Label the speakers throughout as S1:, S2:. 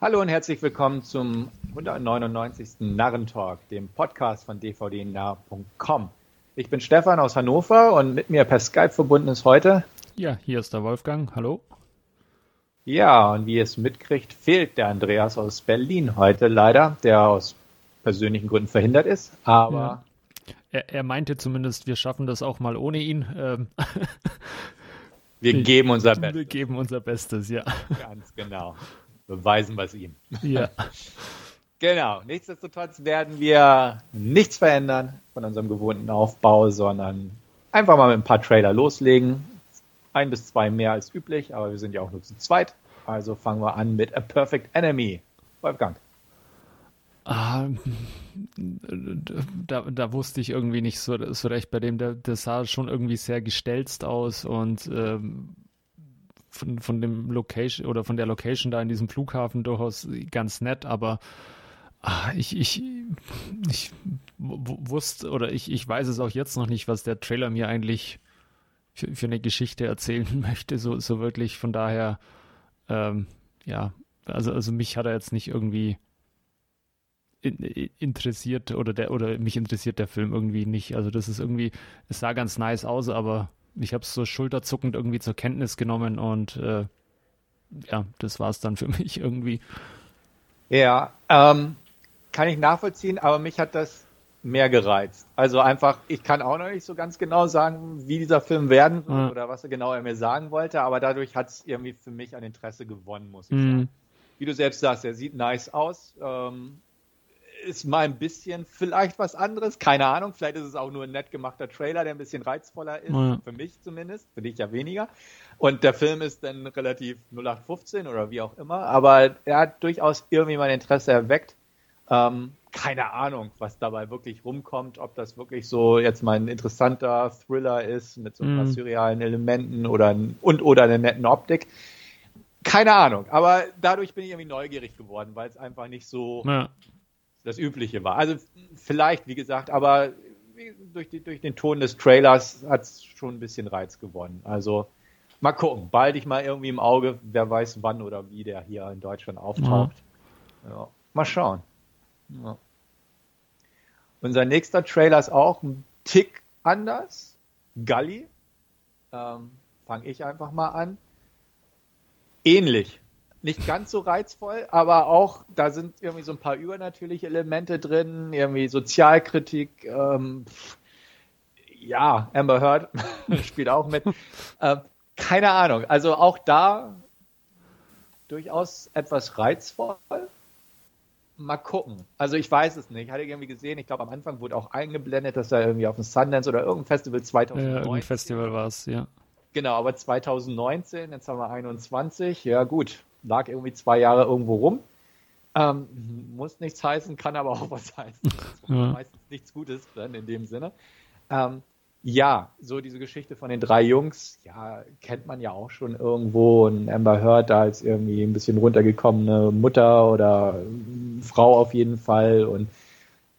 S1: Hallo und herzlich willkommen zum 199. Narrentalk, dem Podcast von dvdnah.com. Ich bin Stefan aus Hannover und mit mir per Skype verbunden ist heute.
S2: Ja, hier ist der Wolfgang. Hallo.
S1: Ja, und wie ihr es mitkriegt, fehlt der Andreas aus Berlin heute leider, der aus persönlichen Gründen verhindert ist. Aber ja.
S2: er, er, meinte zumindest, wir schaffen das auch mal ohne ihn. Ähm
S1: wir geben unser
S2: Bestes. Wir geben unser Bestes, ja.
S1: Ganz genau beweisen wir es ihm.
S2: Ja.
S1: genau. Nichtsdestotrotz werden wir nichts verändern von unserem gewohnten Aufbau, sondern einfach mal mit ein paar Trailer loslegen. Ein bis zwei mehr als üblich, aber wir sind ja auch nur zu zweit. Also fangen wir an mit A Perfect Enemy. Wolfgang.
S2: Ah, da, da wusste ich irgendwie nicht so, so recht bei dem. Der, der sah schon irgendwie sehr gestelzt aus und ähm, von, von dem Location oder von der Location da in diesem Flughafen durchaus ganz nett, aber ah, ich, ich, ich wusste oder ich, ich weiß es auch jetzt noch nicht, was der Trailer mir eigentlich für, für eine Geschichte erzählen möchte, so, so wirklich. Von daher, ähm, ja, also, also mich hat er jetzt nicht irgendwie interessiert oder der oder mich interessiert der Film irgendwie nicht. Also das ist irgendwie, es sah ganz nice aus, aber ich habe es so schulterzuckend irgendwie zur Kenntnis genommen und äh, ja, das war es dann für mich irgendwie.
S1: Ja, ähm, kann ich nachvollziehen, aber mich hat das mehr gereizt. Also einfach, ich kann auch noch nicht so ganz genau sagen, wie dieser Film werden wird ja. oder was er genau er mir sagen wollte, aber dadurch hat es irgendwie für mich an Interesse gewonnen, muss ich mhm. sagen. Wie du selbst sagst, er sieht nice aus. Ähm, ist mal ein bisschen vielleicht was anderes, keine Ahnung. Vielleicht ist es auch nur ein nett gemachter Trailer, der ein bisschen reizvoller ist, ja. für mich zumindest, für dich ja weniger. Und der Film ist dann relativ 0815 oder wie auch immer, aber er hat durchaus irgendwie mein Interesse erweckt. Ähm, keine Ahnung, was dabei wirklich rumkommt, ob das wirklich so jetzt mal ein interessanter Thriller ist mit so ein paar mhm. surrealen Elementen oder und oder einer netten Optik. Keine Ahnung, aber dadurch bin ich irgendwie neugierig geworden, weil es einfach nicht so ja das Übliche war. Also vielleicht, wie gesagt, aber durch, die, durch den Ton des Trailers hat es schon ein bisschen Reiz gewonnen. Also mal gucken, bald ich mal irgendwie im Auge, wer weiß wann oder wie der hier in Deutschland auftaucht. Mhm. Ja, mal schauen. Ja. Unser nächster Trailer ist auch ein Tick anders. Gully. Ähm, Fange ich einfach mal an. Ähnlich nicht ganz so reizvoll, aber auch, da sind irgendwie so ein paar übernatürliche Elemente drin, irgendwie Sozialkritik, ähm, ja, Amber Heard spielt auch mit. Ähm, keine Ahnung, also auch da durchaus etwas reizvoll. Mal gucken. Also ich weiß es nicht. Ich hatte irgendwie gesehen, ich glaube am Anfang wurde auch eingeblendet, dass er irgendwie auf dem Sundance oder irgendein Festival 2009. Ja, irgendein
S2: Festival war es, ja.
S1: Genau, aber 2019, jetzt haben wir 21, ja gut, lag irgendwie zwei Jahre irgendwo rum. Ähm, muss nichts heißen, kann aber auch was heißen. Ja. Meistens nichts Gutes dann in dem Sinne. Ähm, ja, so diese Geschichte von den drei Jungs, ja, kennt man ja auch schon irgendwo. Und Amber Heard da als irgendwie ein bisschen runtergekommene Mutter oder Frau auf jeden Fall. Und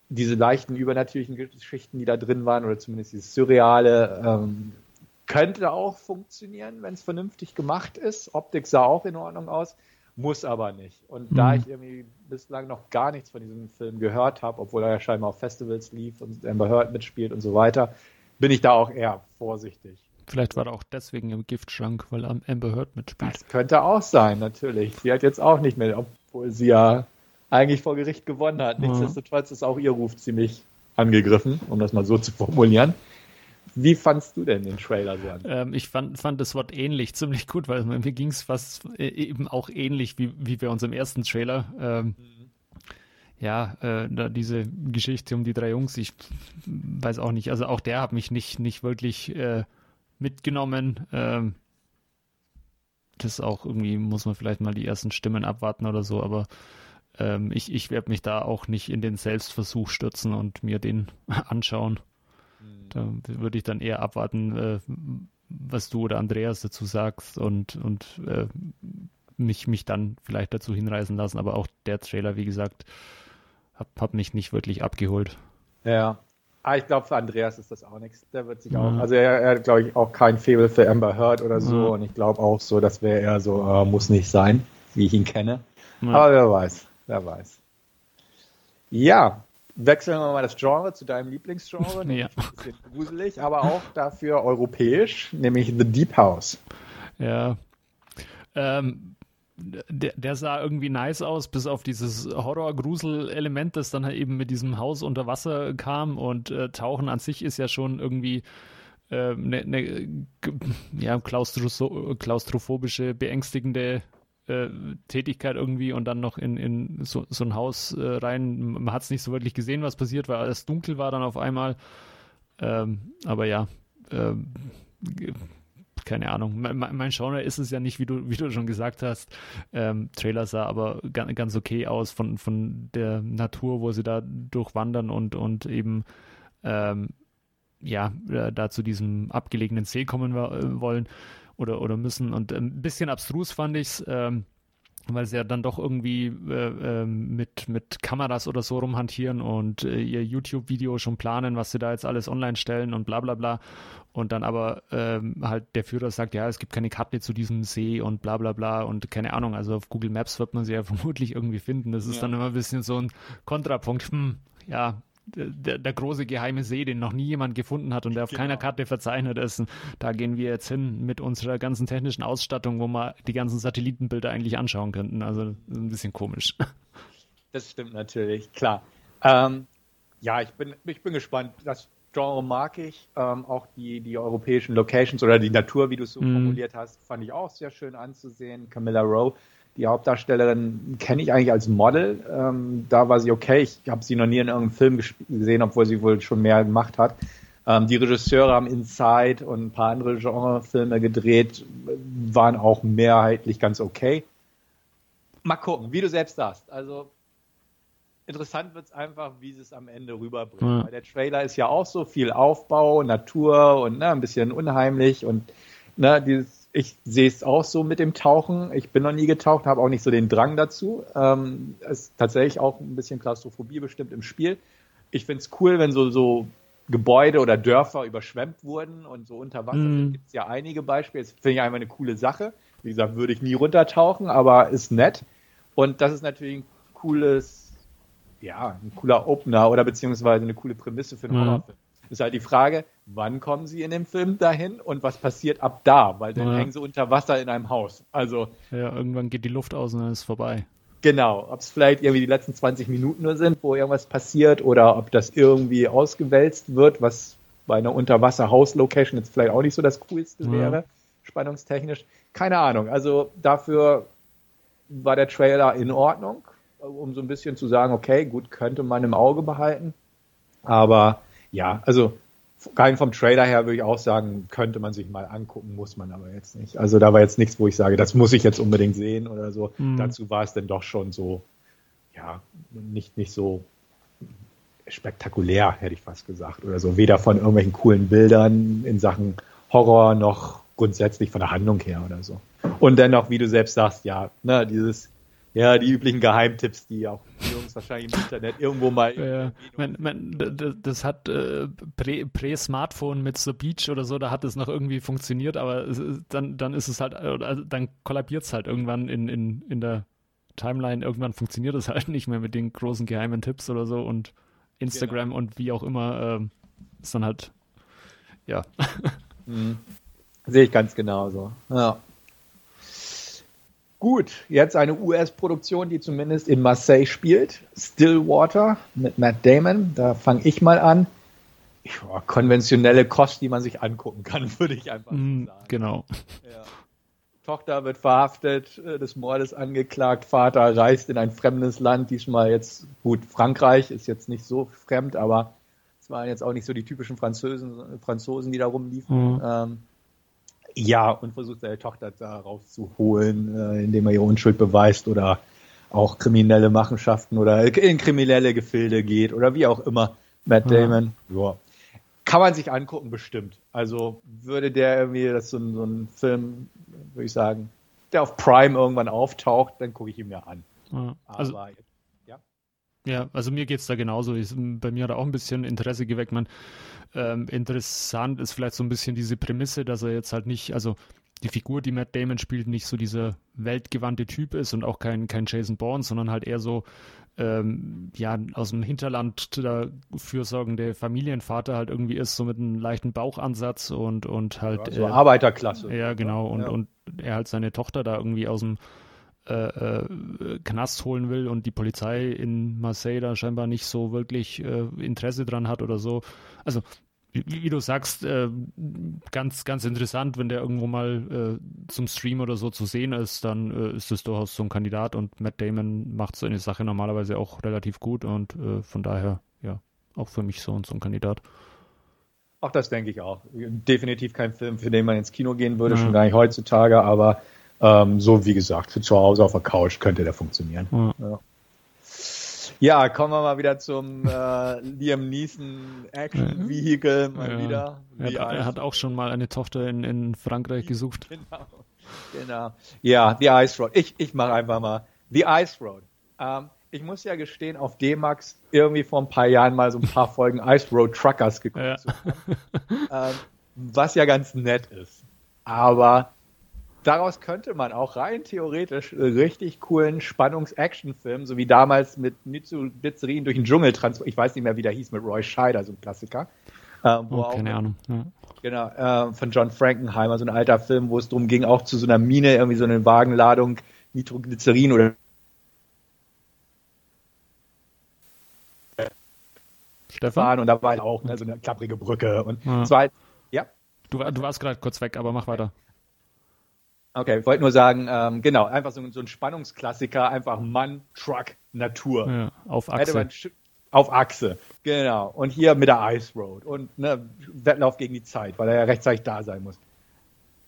S1: diese leichten übernatürlichen Geschichten, die da drin waren, oder zumindest dieses Surreale, ähm, könnte auch funktionieren, wenn es vernünftig gemacht ist. Optik sah auch in Ordnung aus, muss aber nicht. Und mhm. da ich irgendwie bislang noch gar nichts von diesem Film gehört habe, obwohl er ja scheinbar auf Festivals lief und Amber Heard mitspielt und so weiter, bin ich da auch eher vorsichtig.
S2: Vielleicht war er auch deswegen im Giftschrank, weil Amber Heard mitspielt.
S1: Das könnte auch sein, natürlich. Sie hat jetzt auch nicht mehr, obwohl sie ja eigentlich vor Gericht gewonnen hat. Nichtsdestotrotz ist auch ihr Ruf ziemlich angegriffen, um das mal so zu formulieren. Wie fandst du denn den Trailer so an?
S2: Ähm, ich fand, fand das Wort ähnlich ziemlich gut, weil mir ging es fast äh, eben auch ähnlich wie, wie bei unserem ersten Trailer. Ähm, mhm. Ja, äh, diese Geschichte um die drei Jungs, ich weiß auch nicht, also auch der hat mich nicht, nicht wirklich äh, mitgenommen. Ähm, das auch irgendwie, muss man vielleicht mal die ersten Stimmen abwarten oder so, aber ähm, ich, ich werde mich da auch nicht in den Selbstversuch stürzen und mir den anschauen. Da würde ich dann eher abwarten, äh, was du oder Andreas dazu sagst und, und äh, mich, mich dann vielleicht dazu hinreißen lassen. Aber auch der Trailer, wie gesagt, hat, hat mich nicht wirklich abgeholt.
S1: Ja. Ah, ich glaube, für Andreas ist das auch nichts. Der wird sich ja. auch, also er, er hat, glaube ich, auch kein Fable für Amber Heard oder so. Ja. Und ich glaube auch so, das wäre eher so, äh, muss nicht sein, wie ich ihn kenne. Ja. Aber wer weiß, wer weiß. Ja, wechseln wir mal das Genre zu deinem Lieblingsgenre.
S2: ja.
S1: Ein bisschen gruselig, aber auch dafür europäisch, nämlich The Deep House.
S2: Ja. Ähm, der, der, sah irgendwie nice aus, bis auf dieses Horror-Grusel-Element, das dann halt eben mit diesem Haus unter Wasser kam. Und äh, Tauchen an sich ist ja schon irgendwie eine, ähm, eine ja, klaustrophobische, beängstigende äh, Tätigkeit irgendwie und dann noch in, in so, so ein Haus äh, rein. Man hat es nicht so wirklich gesehen, was passiert, weil alles dunkel war dann auf einmal. Ähm, aber ja, ähm, keine Ahnung. Mein, mein, Genre ist es ja nicht, wie du, wie du schon gesagt hast. Ähm, Trailer sah aber ganz, ganz okay aus von, von der Natur, wo sie da durchwandern und, und eben ähm, ja, äh, da zu diesem abgelegenen See kommen äh, wollen oder, oder müssen. Und ein ähm, bisschen abstrus fand ich es, ähm, weil sie ja dann doch irgendwie äh, äh, mit, mit Kameras oder so rumhantieren und äh, ihr YouTube-Video schon planen, was sie da jetzt alles online stellen und bla bla bla. Und dann aber ähm, halt der Führer sagt, ja, es gibt keine Karte zu diesem See und bla bla bla und keine Ahnung, also auf Google Maps wird man sie ja vermutlich irgendwie finden. Das ist ja. dann immer ein bisschen so ein Kontrapunkt. Hm, ja, der, der, große geheime See, den noch nie jemand gefunden hat und der auf genau. keiner Karte verzeichnet ist. Da gehen wir jetzt hin mit unserer ganzen technischen Ausstattung, wo wir die ganzen Satellitenbilder eigentlich anschauen könnten. Also ein bisschen komisch.
S1: Das stimmt natürlich, klar. Ähm, ja, ich bin, ich bin gespannt. Das Genre mag ich. Ähm, auch die, die europäischen Locations oder die Natur, wie du es so mm. formuliert hast, fand ich auch sehr schön anzusehen. Camilla Rowe die Hauptdarstellerin kenne ich eigentlich als Model. Ähm, da war sie okay. Ich habe sie noch nie in irgendeinem Film gesehen, obwohl sie wohl schon mehr gemacht hat. Ähm, die Regisseure haben Inside und ein paar andere Genrefilme gedreht, waren auch mehrheitlich ganz okay. Mal gucken, wie du selbst sagst. Also interessant wird es einfach, wie sie es am Ende rüberbringt. Ja. Weil der Trailer ist ja auch so viel Aufbau, Natur und ne, ein bisschen unheimlich und ne, dieses ich sehe es auch so mit dem Tauchen. Ich bin noch nie getaucht, habe auch nicht so den Drang dazu. Ähm, es ist tatsächlich auch ein bisschen Klaustrophobie bestimmt im Spiel. Ich finde es cool, wenn so, so Gebäude oder Dörfer überschwemmt wurden und so unter Wasser mm. gibt es ja einige Beispiele. Das finde ich einfach eine coole Sache. Wie gesagt, würde ich nie runtertauchen, aber ist nett. Und das ist natürlich ein cooles, ja, ein cooler Opener oder beziehungsweise eine coole Prämisse für einen mm. Horrorfilm. Ist halt die Frage, wann kommen sie in dem Film dahin und was passiert ab da? Weil dann ja. hängen sie unter Wasser in einem Haus. Also.
S2: Ja, irgendwann geht die Luft aus und dann ist es vorbei.
S1: Genau. Ob es vielleicht irgendwie die letzten 20 Minuten nur sind, wo irgendwas passiert oder ob das irgendwie ausgewälzt wird, was bei einer Unterwasser-Haus-Location jetzt vielleicht auch nicht so das Coolste ja. wäre, spannungstechnisch. Keine Ahnung. Also dafür war der Trailer in Ordnung, um so ein bisschen zu sagen, okay, gut, könnte man im Auge behalten. Aber ja, also rein vom Trailer her würde ich auch sagen, könnte man sich mal angucken, muss man aber jetzt nicht. Also da war jetzt nichts, wo ich sage, das muss ich jetzt unbedingt sehen oder so. Mhm. Dazu war es dann doch schon so, ja, nicht, nicht so spektakulär, hätte ich fast gesagt, oder so. Weder von irgendwelchen coolen Bildern in Sachen Horror noch grundsätzlich von der Handlung her oder so. Und dennoch, wie du selbst sagst, ja, ne, dieses ja, die üblichen Geheimtipps, die auch wahrscheinlich im Internet irgendwo mal.
S2: Ja, man, man, das hat äh, Prä-Smartphone mit The Beach oder so, da hat es noch irgendwie funktioniert, aber es, dann, dann ist es halt, also dann kollabiert es halt irgendwann in, in, in der Timeline. Irgendwann funktioniert es halt nicht mehr mit den großen geheimen Tipps oder so und Instagram genau. und wie auch immer äh, ist dann halt, ja.
S1: Mhm. Sehe ich ganz genauso. Ja. Gut, jetzt eine US-Produktion, die zumindest in Marseille spielt. Stillwater mit Matt Damon. Da fange ich mal an. Ja, konventionelle Kost, die man sich angucken kann, würde ich einfach mm, sagen.
S2: Genau.
S1: Ja. Tochter wird verhaftet, äh, des Mordes angeklagt, Vater reist in ein fremdes Land, diesmal jetzt, gut, Frankreich ist jetzt nicht so fremd, aber es waren jetzt auch nicht so die typischen Franzosen, Franzosen die da rumliefen. Mhm. Ähm, ja, und versucht seine Tochter da rauszuholen, äh, indem er ihre Unschuld beweist oder auch kriminelle Machenschaften oder in kriminelle Gefilde geht oder wie auch immer. Matt Damon, ja. ja. Kann man sich angucken, bestimmt. Also würde der irgendwie, das so ein, so ein Film, würde ich sagen, der auf Prime irgendwann auftaucht, dann gucke ich ihn mir an.
S2: Ja. Also, Aber ja. Also mir geht es da genauso. Ich, bei mir hat er auch ein bisschen Interesse geweckt. Man, ähm, interessant ist vielleicht so ein bisschen diese Prämisse, dass er jetzt halt nicht, also die Figur, die Matt Damon spielt, nicht so dieser weltgewandte Typ ist und auch kein, kein Jason Bourne, sondern halt eher so ähm, ja, aus dem Hinterland der fürsorgende Familienvater halt irgendwie ist, so mit einem leichten Bauchansatz und, und halt.
S1: Ja, so äh, Arbeiterklasse.
S2: Ja, genau. Und, ja. und er halt seine Tochter da irgendwie aus dem äh, äh, Knast holen will und die Polizei in Marseille da scheinbar nicht so wirklich äh, Interesse dran hat oder so. Also wie, wie, du sagst, äh, ganz, ganz interessant, wenn der irgendwo mal äh, zum Stream oder so zu sehen ist, dann äh, ist es durchaus so ein Kandidat und Matt Damon macht so eine Sache normalerweise auch relativ gut und von daher, ja, auch für mich so, so ein Kandidat.
S1: Auch das denke ich auch. Definitiv kein Film, für den man ins Kino gehen würde, ja. schon gar nicht heutzutage, aber ähm, so wie gesagt, für zu Hause auf der Couch könnte der funktionieren. Ja. ja. Ja, kommen wir mal wieder zum äh, Liam Neeson Action Vehicle mal ja. wieder.
S2: Er hat, er hat, auch schon mal eine Tochter in, in Frankreich gesucht.
S1: Genau. genau. Ja, The Ice Road. Ich, ich mache einfach mal The Ice Road. Ähm, ich muss ja gestehen, auf D-Max irgendwie vor ein paar Jahren mal so ein paar Folgen Ice Road Truckers geguckt ja. zu haben. Ähm, was ja ganz nett ist. Aber daraus könnte man auch rein theoretisch richtig coolen Spannungs-Action-Film, so wie damals mit Mitsubishi durch den Dschungel transport. Ich weiß nicht mehr, wie der hieß, mit Roy Scheider, so ein Klassiker.
S2: Äh, oh, keine auch, Ahnung. Ja.
S1: Genau, äh, von John Frankenheimer, so ein alter Film, wo es darum ging, auch zu so einer Mine irgendwie so eine Wagenladung Nitroglycerin oder Stefan und da war halt auch ne, so eine klapprige Brücke und ja. zwar ja.
S2: Du, du warst gerade kurz weg, aber mach weiter.
S1: Okay, ich wollte nur sagen, ähm, genau, einfach so, so, ein Spannungsklassiker, einfach Mann, Truck, Natur.
S2: Ja, auf Achse.
S1: auf Achse, genau. Und hier mit der Ice Road und ne, Wettlauf gegen die Zeit, weil er ja rechtzeitig da sein muss.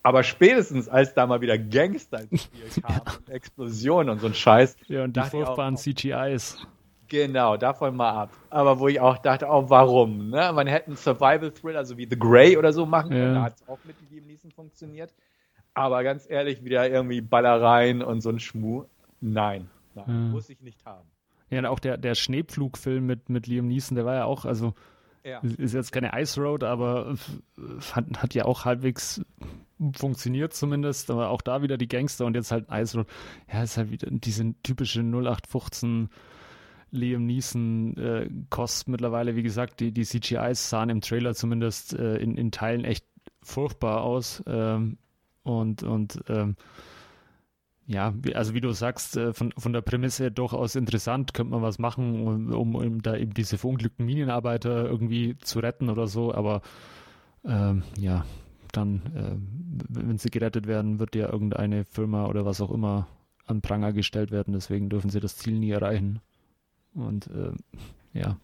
S1: Aber spätestens, als da mal wieder Gangster ins Spiel kamen, ja. Explosionen und so ein Scheiß.
S2: Ja, und die furchtbaren CGIs.
S1: Genau, davon mal ab. Aber wo ich auch dachte, oh, warum? Ne? Man hätte einen Survival-Thriller, so wie The Grey oder so machen können. Ja. Da hat es auch mit Liam Neeson funktioniert. Aber ganz ehrlich, wieder irgendwie Ballereien und so ein Schmuh. Nein, nein hm. muss ich nicht haben.
S2: Ja, und auch der, der Schneepflugfilm mit, mit Liam Neeson, der war ja auch, also ja. ist jetzt keine Ice Road, aber hat, hat ja auch halbwegs funktioniert zumindest, aber auch da wieder die Gangster und jetzt halt Ice Road. Ja, ist halt wieder diese typische 0815 Liam Neeson äh, Kost mittlerweile, wie gesagt, die, die CGIs sahen im Trailer zumindest äh, in, in Teilen echt furchtbar aus. Ähm, und, und ähm, ja, also wie du sagst, äh, von, von der Prämisse durchaus interessant, könnte man was machen, um, um, um da eben diese verunglückten Minenarbeiter irgendwie zu retten oder so, aber ähm, ja, dann, äh, wenn sie gerettet werden, wird ja irgendeine Firma oder was auch immer an Pranger gestellt werden, deswegen dürfen sie das Ziel nie erreichen. Und äh, ja.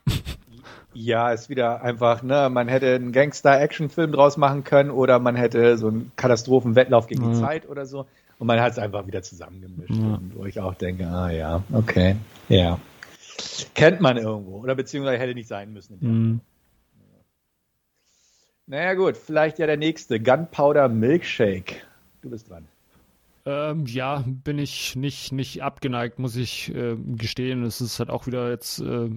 S1: Ja, ist wieder einfach, ne, man hätte einen Gangster-Action-Film draus machen können oder man hätte so einen Katastrophenwettlauf gegen die Zeit oder so. Und man hat es einfach wieder zusammengemischt. Ja. Und wo ich auch denke, ah ja, okay, ja. Kennt man irgendwo. Oder beziehungsweise hätte nicht sein müssen. Mhm. Naja gut, vielleicht ja der nächste. Gunpowder Milkshake. Du bist dran.
S2: Ähm, ja, bin ich nicht, nicht abgeneigt, muss ich äh, gestehen. Es ist halt auch wieder jetzt, äh,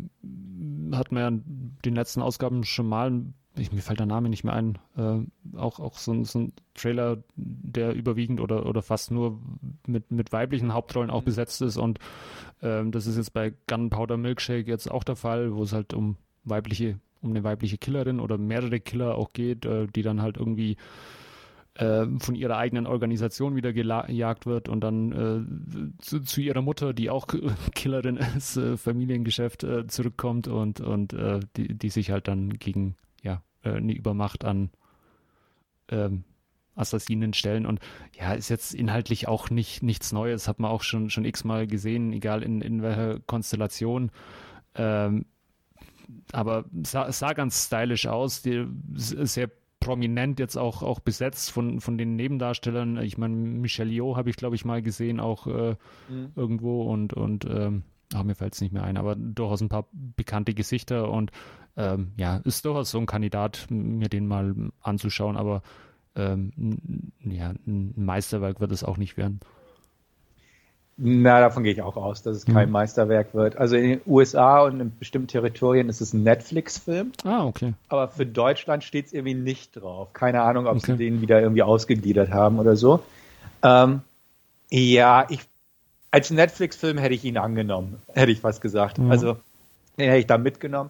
S2: hat man ja in den letzten Ausgaben schon mal, ich, mir fällt der Name nicht mehr ein, äh, auch, auch so, so, ein Trailer, der überwiegend oder, oder fast nur mit, mit weiblichen Hauptrollen auch mhm. besetzt ist. Und ähm, das ist jetzt bei Gunpowder Milkshake jetzt auch der Fall, wo es halt um weibliche, um eine weibliche Killerin oder mehrere Killer auch geht, äh, die dann halt irgendwie äh, von ihrer eigenen Organisation wieder gejagt wird und dann äh, zu, zu, ihrer Mutter, die auch Killerin ist, äh, Familiengeschäft äh, zurückkommt und, und äh, die, die sich halt dann gegen ja, äh, eine Übermacht an ähm, Assassinen stellen. Und ja, ist jetzt inhaltlich auch nicht nichts Neues, hat man auch schon, schon x-mal gesehen, egal in, in welcher Konstellation. Ähm, aber sah, sah ganz stylisch aus, die, sehr prominent jetzt auch, auch besetzt von, von den Nebendarstellern. Ich meine, Michelle Yeoh habe ich, glaube ich, mal gesehen, auch äh, mhm. irgendwo und, und ähm, ach, mir fällt es nicht mehr ein, aber durchaus ein paar bekannte Gesichter und ähm, ja, ist durchaus so ein Kandidat, mir den mal anzuschauen, aber ähm, ja, ein Meisterwerk wird es auch nicht werden.
S1: Na, davon gehe ich auch aus, dass es kein mhm. Meisterwerk wird. Also in den USA und in bestimmten Territorien ist es ein Netflix-Film.
S2: Ah, okay.
S1: Aber für Deutschland steht es irgendwie nicht drauf. Keine Ahnung, ob okay. sie den wieder irgendwie ausgegliedert haben oder so. Ähm, ja, ich, als Netflix-Film hätte ich ihn angenommen, hätte ich was gesagt. Mhm. Also, den hätte ich da mitgenommen.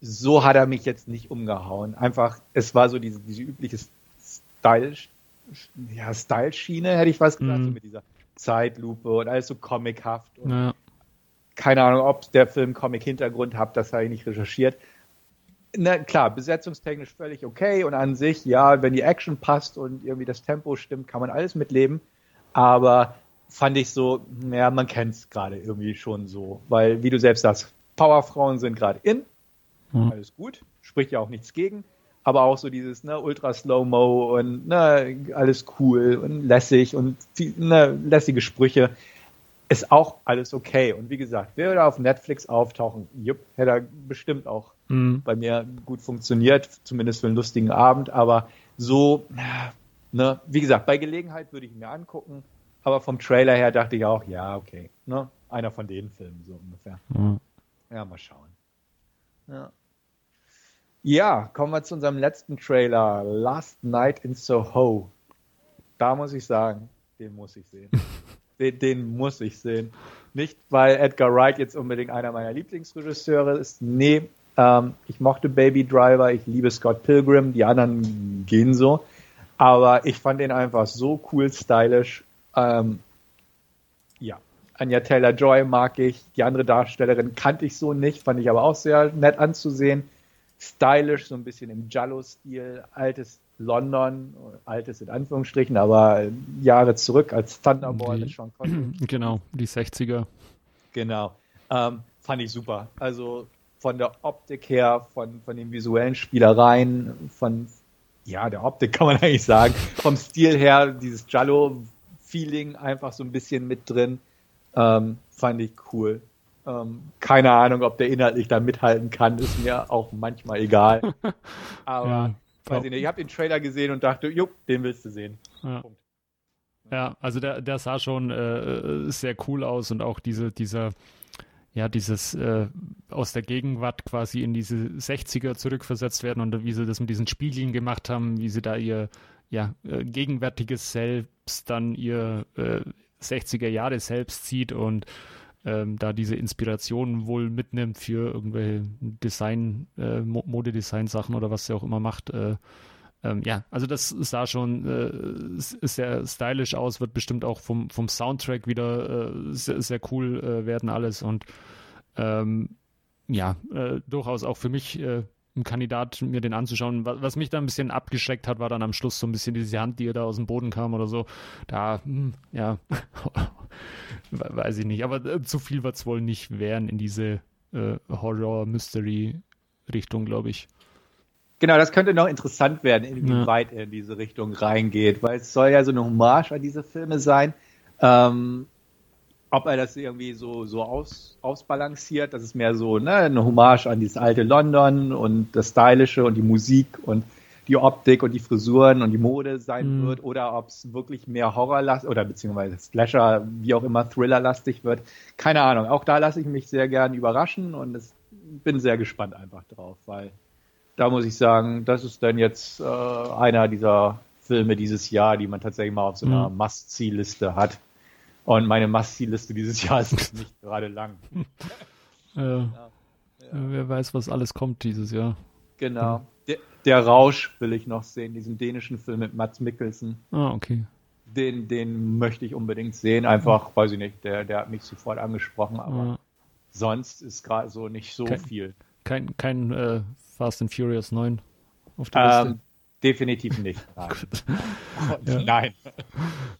S1: So hat er mich jetzt nicht umgehauen. Einfach, es war so diese, diese übliche Style, ja, Style-Schiene, hätte ich was gesagt, mhm. so mit dieser Zeitlupe und alles so comichaft. Ja. Keine Ahnung, ob der Film Comic-Hintergrund hat, das habe ich nicht recherchiert. Na klar, besetzungstechnisch völlig okay und an sich, ja, wenn die Action passt und irgendwie das Tempo stimmt, kann man alles mitleben. Aber fand ich so, ja, man kennt es gerade irgendwie schon so. Weil, wie du selbst sagst, Powerfrauen sind gerade in, mhm. alles gut, spricht ja auch nichts gegen aber auch so dieses ne, ultra slow-mo und ne, alles cool und lässig und ne, lässige Sprüche ist auch alles okay. Und wie gesagt, würde auf Netflix auftauchen, jupp, hätte er bestimmt auch mhm. bei mir gut funktioniert, zumindest für einen lustigen Abend, aber so, ne, wie gesagt, bei Gelegenheit würde ich mir angucken, aber vom Trailer her dachte ich auch, ja, okay, ne, einer von den Filmen so ungefähr. Mhm. Ja, mal schauen. Ja. Ja, kommen wir zu unserem letzten Trailer, Last Night in Soho. Da muss ich sagen, den muss ich sehen. den, den, muss ich sehen. Nicht, weil Edgar Wright jetzt unbedingt einer meiner Lieblingsregisseure ist. Nee, ähm, ich mochte Baby Driver, ich liebe Scott Pilgrim, die anderen gehen so. Aber ich fand den einfach so cool, stylisch. Ähm, ja, Anja Taylor-Joy mag ich. Die andere Darstellerin kannte ich so nicht, fand ich aber auch sehr nett anzusehen stylisch, so ein bisschen im Giallo-Stil, altes London, altes in Anführungsstrichen, aber Jahre zurück als Thunderball die, mit Sean
S2: Connery. Genau, die 60er.
S1: Genau. Ähm, fand ich super. Also von der Optik her, von, von den visuellen Spielereien, von ja, der Optik kann man eigentlich sagen, vom Stil her, dieses Giallo-Feeling einfach so ein bisschen mit drin, ähm, fand ich cool. Ähm, keine Ahnung, ob der inhaltlich da mithalten kann, ist mir auch manchmal egal. Aber ja, weiß ich nicht, ich habe den Trailer gesehen und dachte, jupp, den willst du sehen.
S2: Ja. Ja, also der, der sah schon äh, sehr cool aus und auch diese, dieser, ja, dieses äh, aus der Gegenwart quasi in diese 60er zurückversetzt werden und wie sie das mit diesen Spiegeln gemacht haben, wie sie da ihr ja, äh, gegenwärtiges Selbst dann ihr äh, 60er Jahre selbst zieht und ähm, da diese Inspiration wohl mitnimmt für irgendwelche Design, äh, Modedesign-Sachen oder was sie auch immer macht. Äh, ähm, ja, also das sah schon äh, sehr stylisch aus, wird bestimmt auch vom, vom Soundtrack wieder äh, sehr, sehr, cool äh, werden alles und ähm, ja, äh, durchaus auch für mich äh, ein Kandidat, mir den anzuschauen. Was, was, mich da ein bisschen abgeschreckt hat, war dann am Schluss so ein bisschen diese Hand, die da aus dem Boden kam oder so. Da, hm, ja, weiß ich nicht. Aber äh, zu viel wird es wohl nicht werden in diese äh, Horror-Mystery-Richtung, glaube ich.
S1: Genau, das könnte noch interessant werden, inwieweit ja. er in diese Richtung reingeht, weil es soll ja so eine Hommage an diese Filme sein. Ähm, ob er das irgendwie so, so aus, ausbalanciert, das ist mehr so ne, eine Hommage an dieses alte London und das Stylische und die Musik und die Optik und die Frisuren und die Mode sein mhm. wird oder ob es wirklich mehr Horrorlastig oder beziehungsweise Slasher, wie auch immer, Thriller-lastig wird. Keine Ahnung. Auch da lasse ich mich sehr gern überraschen und es, bin sehr gespannt einfach drauf, weil da muss ich sagen, das ist dann jetzt äh, einer dieser Filme dieses Jahr, die man tatsächlich mal auf so einer mhm. Must-See-Liste hat. Und meine Must-See-Liste dieses Jahr ist nicht gerade lang.
S2: ja. Ja. Wer weiß, was alles kommt dieses Jahr.
S1: Genau. Der, der, Rausch will ich noch sehen, diesen dänischen Film mit Mats Mikkelsen.
S2: Ah, okay.
S1: Den, den möchte ich unbedingt sehen. Einfach, weiß ich nicht, der, der hat mich sofort angesprochen, aber ja. sonst ist gerade so nicht so
S2: kein,
S1: viel.
S2: Kein, kein äh, Fast and Furious 9
S1: auf der ähm, Liste? Definitiv nicht. Nein.
S2: ja. Nein.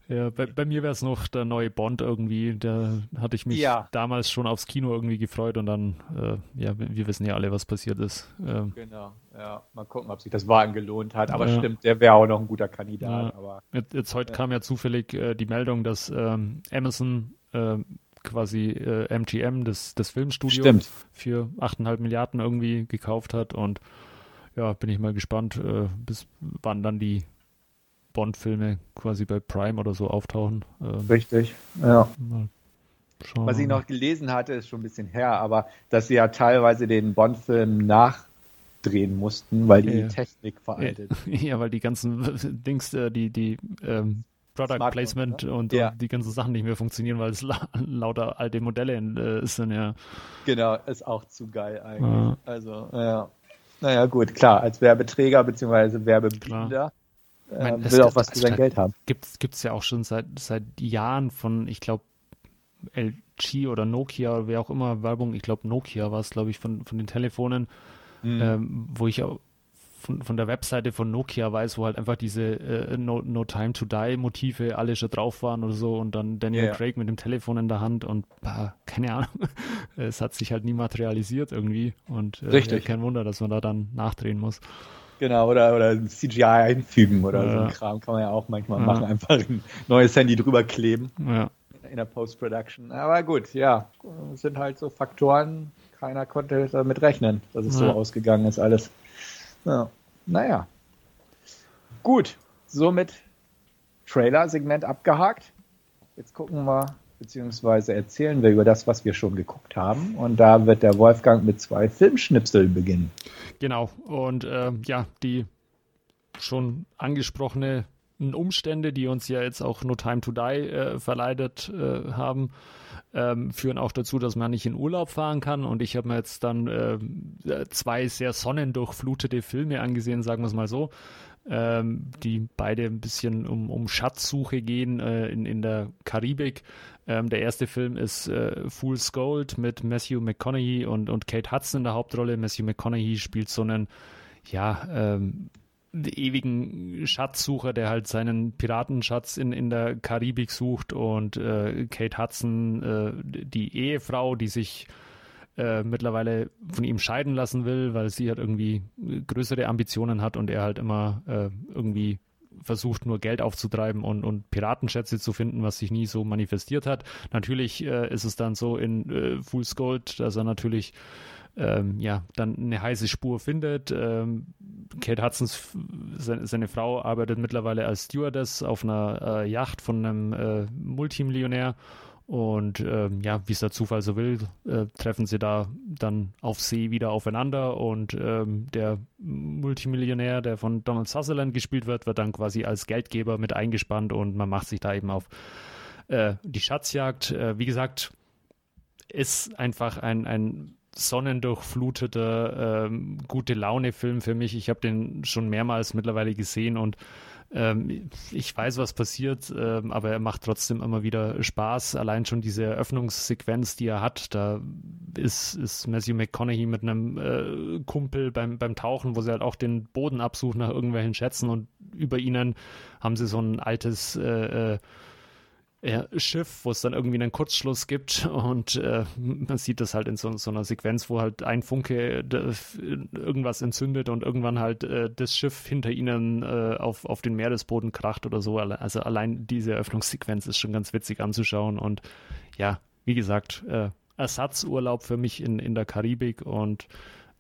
S2: Ja, bei, bei mir wäre es noch der neue Bond irgendwie. Da hatte ich mich ja. damals schon aufs Kino irgendwie gefreut und dann, äh, ja, wir wissen ja alle, was passiert ist.
S1: Ähm, genau, ja. Mal gucken, ob sich das Wagen gelohnt hat. Aber ja. stimmt, der wäre auch noch ein guter Kandidat. Aber,
S2: jetzt, jetzt heute kam ja zufällig äh, die Meldung, dass ähm, Amazon äh, quasi MGM, das, das Filmstudio,
S1: stimmt.
S2: für 8,5 Milliarden irgendwie gekauft hat und ja, bin ich mal gespannt, äh, bis wann dann die Bond-Filme quasi bei Prime oder so auftauchen.
S1: Ähm, Richtig, ja. Was ich noch gelesen hatte, ist schon ein bisschen her, aber dass sie ja teilweise den Bond-Film nachdrehen mussten, weil die ja. Technik veraltet.
S2: Ja, weil die ganzen Dings, äh, die, die ähm, Product Smartphone, Placement ne? und, ja. und, die ganzen Sachen nicht mehr funktionieren, weil es la lauter alte Modelle äh, sind, ja.
S1: Genau, ist auch zu geil eigentlich. Ja. Also, ja. Naja, gut, klar, als Werbeträger bzw. Werbebinder äh, meine, will auch was für sein Geld haben.
S2: Gibt es ja auch schon seit, seit Jahren von, ich glaube, LG oder Nokia oder wer auch immer Werbung, ich glaube Nokia war es, glaube ich, von, von den Telefonen, mhm. ähm, wo ich auch von, von der Webseite von Nokia weiß, wo halt einfach diese äh, no, no Time to Die Motive alle schon drauf waren oder so und dann Daniel yeah. Craig mit dem Telefon in der Hand und bah, keine Ahnung, es hat sich halt nie materialisiert irgendwie und äh, Richtig. kein Wunder, dass man da dann nachdrehen muss.
S1: Genau, oder, oder CGI einfügen oder ja. so ein Kram kann man ja auch manchmal ja. machen, einfach ein neues Handy drüber kleben. Ja. In der Post-Production. Aber gut, ja, sind halt so Faktoren, keiner konnte damit rechnen, dass es so ausgegangen ist alles. Ja. Naja. Gut, somit Trailer-Segment abgehakt. Jetzt gucken wir, beziehungsweise erzählen wir über das, was wir schon geguckt haben. Und da wird der Wolfgang mit zwei Filmschnipseln beginnen.
S2: Genau. Und äh, ja, die schon angesprochenen Umstände, die uns ja jetzt auch No Time to Die äh, verleitet äh, haben, ähm, führen auch dazu, dass man nicht in Urlaub fahren kann. Und ich habe mir jetzt dann äh, zwei sehr sonnendurchflutete Filme angesehen, sagen wir es mal so, ähm, die beide ein bisschen um, um Schatzsuche gehen äh, in, in der Karibik. Ähm, der erste Film ist äh, Fool's Gold mit Matthew McConaughey und, und Kate Hudson in der Hauptrolle. Matthew McConaughey spielt so einen, ja, ähm, ewigen Schatzsucher, der halt seinen Piratenschatz in, in der Karibik sucht und äh, Kate Hudson, äh, die Ehefrau, die sich äh, mittlerweile von ihm scheiden lassen will, weil sie halt irgendwie größere Ambitionen hat und er halt immer äh, irgendwie versucht nur Geld aufzutreiben und, und Piratenschätze zu finden, was sich nie so manifestiert hat. Natürlich äh, ist es dann so in äh, Fool's Gold, dass er natürlich ähm, ja, dann eine heiße Spur findet. Ähm, Kate Hudsons, seine, seine, Frau arbeitet mittlerweile als Stewardess auf einer äh, Yacht von einem äh, Multimillionär. Und ähm, ja, wie es der Zufall so will, äh, treffen sie da dann auf See wieder aufeinander und ähm, der Multimillionär, der von Donald Sutherland gespielt wird, wird dann quasi als Geldgeber mit eingespannt und man macht sich da eben auf äh, die Schatzjagd. Äh, wie gesagt, ist einfach ein, ein sonnendurchfluteter, ähm, gute Laune-Film für mich. Ich habe den schon mehrmals mittlerweile gesehen und ähm, ich weiß, was passiert, ähm, aber er macht trotzdem immer wieder Spaß. Allein schon diese Eröffnungssequenz, die er hat, da ist, ist Matthew McConaughey mit einem äh, Kumpel beim, beim Tauchen, wo sie halt auch den Boden absuchen nach irgendwelchen Schätzen und über ihnen haben sie so ein altes äh, äh ja, Schiff, wo es dann irgendwie einen Kurzschluss gibt und äh, man sieht das halt in so, so, einer Sequenz, wo halt ein Funke irgendwas entzündet und irgendwann halt äh, das Schiff hinter ihnen äh, auf, auf den Meeresboden kracht oder so. Also allein diese Eröffnungssequenz ist schon ganz witzig anzuschauen und ja, wie gesagt, äh, Ersatzurlaub für mich in, in der Karibik und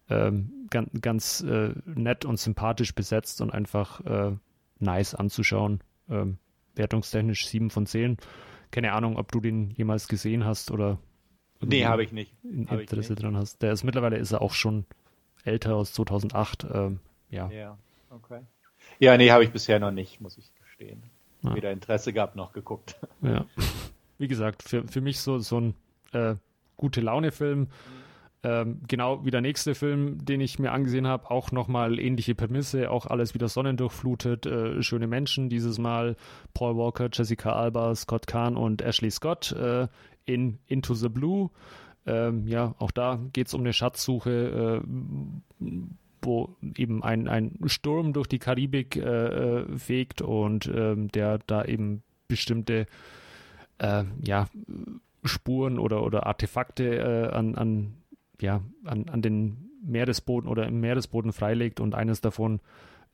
S2: ähm, ganz, ganz äh, nett und sympathisch besetzt und einfach äh, nice anzuschauen. Ähm, wertungstechnisch 7 von 10. Keine Ahnung, ob du den jemals gesehen hast oder
S1: Nee, habe ich nicht.
S2: Interesse dran hast. Der ist mittlerweile ist er auch schon älter aus 2008. Ähm, ja.
S1: Ja, okay. Ja, nee, habe ich bisher noch nicht, muss ich gestehen. Ja. Weder Interesse gehabt noch geguckt.
S2: Ja. Wie gesagt, für, für mich so, so ein äh, gute Laune-Film. Mhm ähm, genau wie der nächste Film, den ich mir angesehen habe, auch nochmal ähnliche Prämisse, auch alles wieder sonnendurchflutet, äh, schöne Menschen, dieses Mal Paul Walker, Jessica Alba, Scott Kahn und Ashley Scott äh, in Into the Blue. Ähm, ja, auch da geht es um eine Schatzsuche, äh, wo eben ein, ein Sturm durch die Karibik äh, äh, fegt und ähm, der da eben bestimmte äh, ja, Spuren oder, oder Artefakte an, an ja, an, an den Meeresboden oder im Meeresboden freilegt und eines davon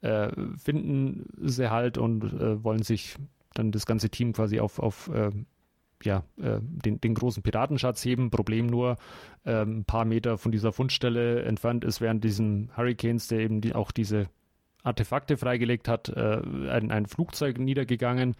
S2: äh, finden sie halt und äh, wollen sich dann das ganze Team quasi auf, auf äh, ja, äh, den, den großen Piratenschatz heben. Problem nur, ähm, ein paar Meter von dieser Fundstelle entfernt ist während diesen Hurricanes, der eben die, auch diese Artefakte freigelegt hat, äh, ein, ein Flugzeug niedergegangen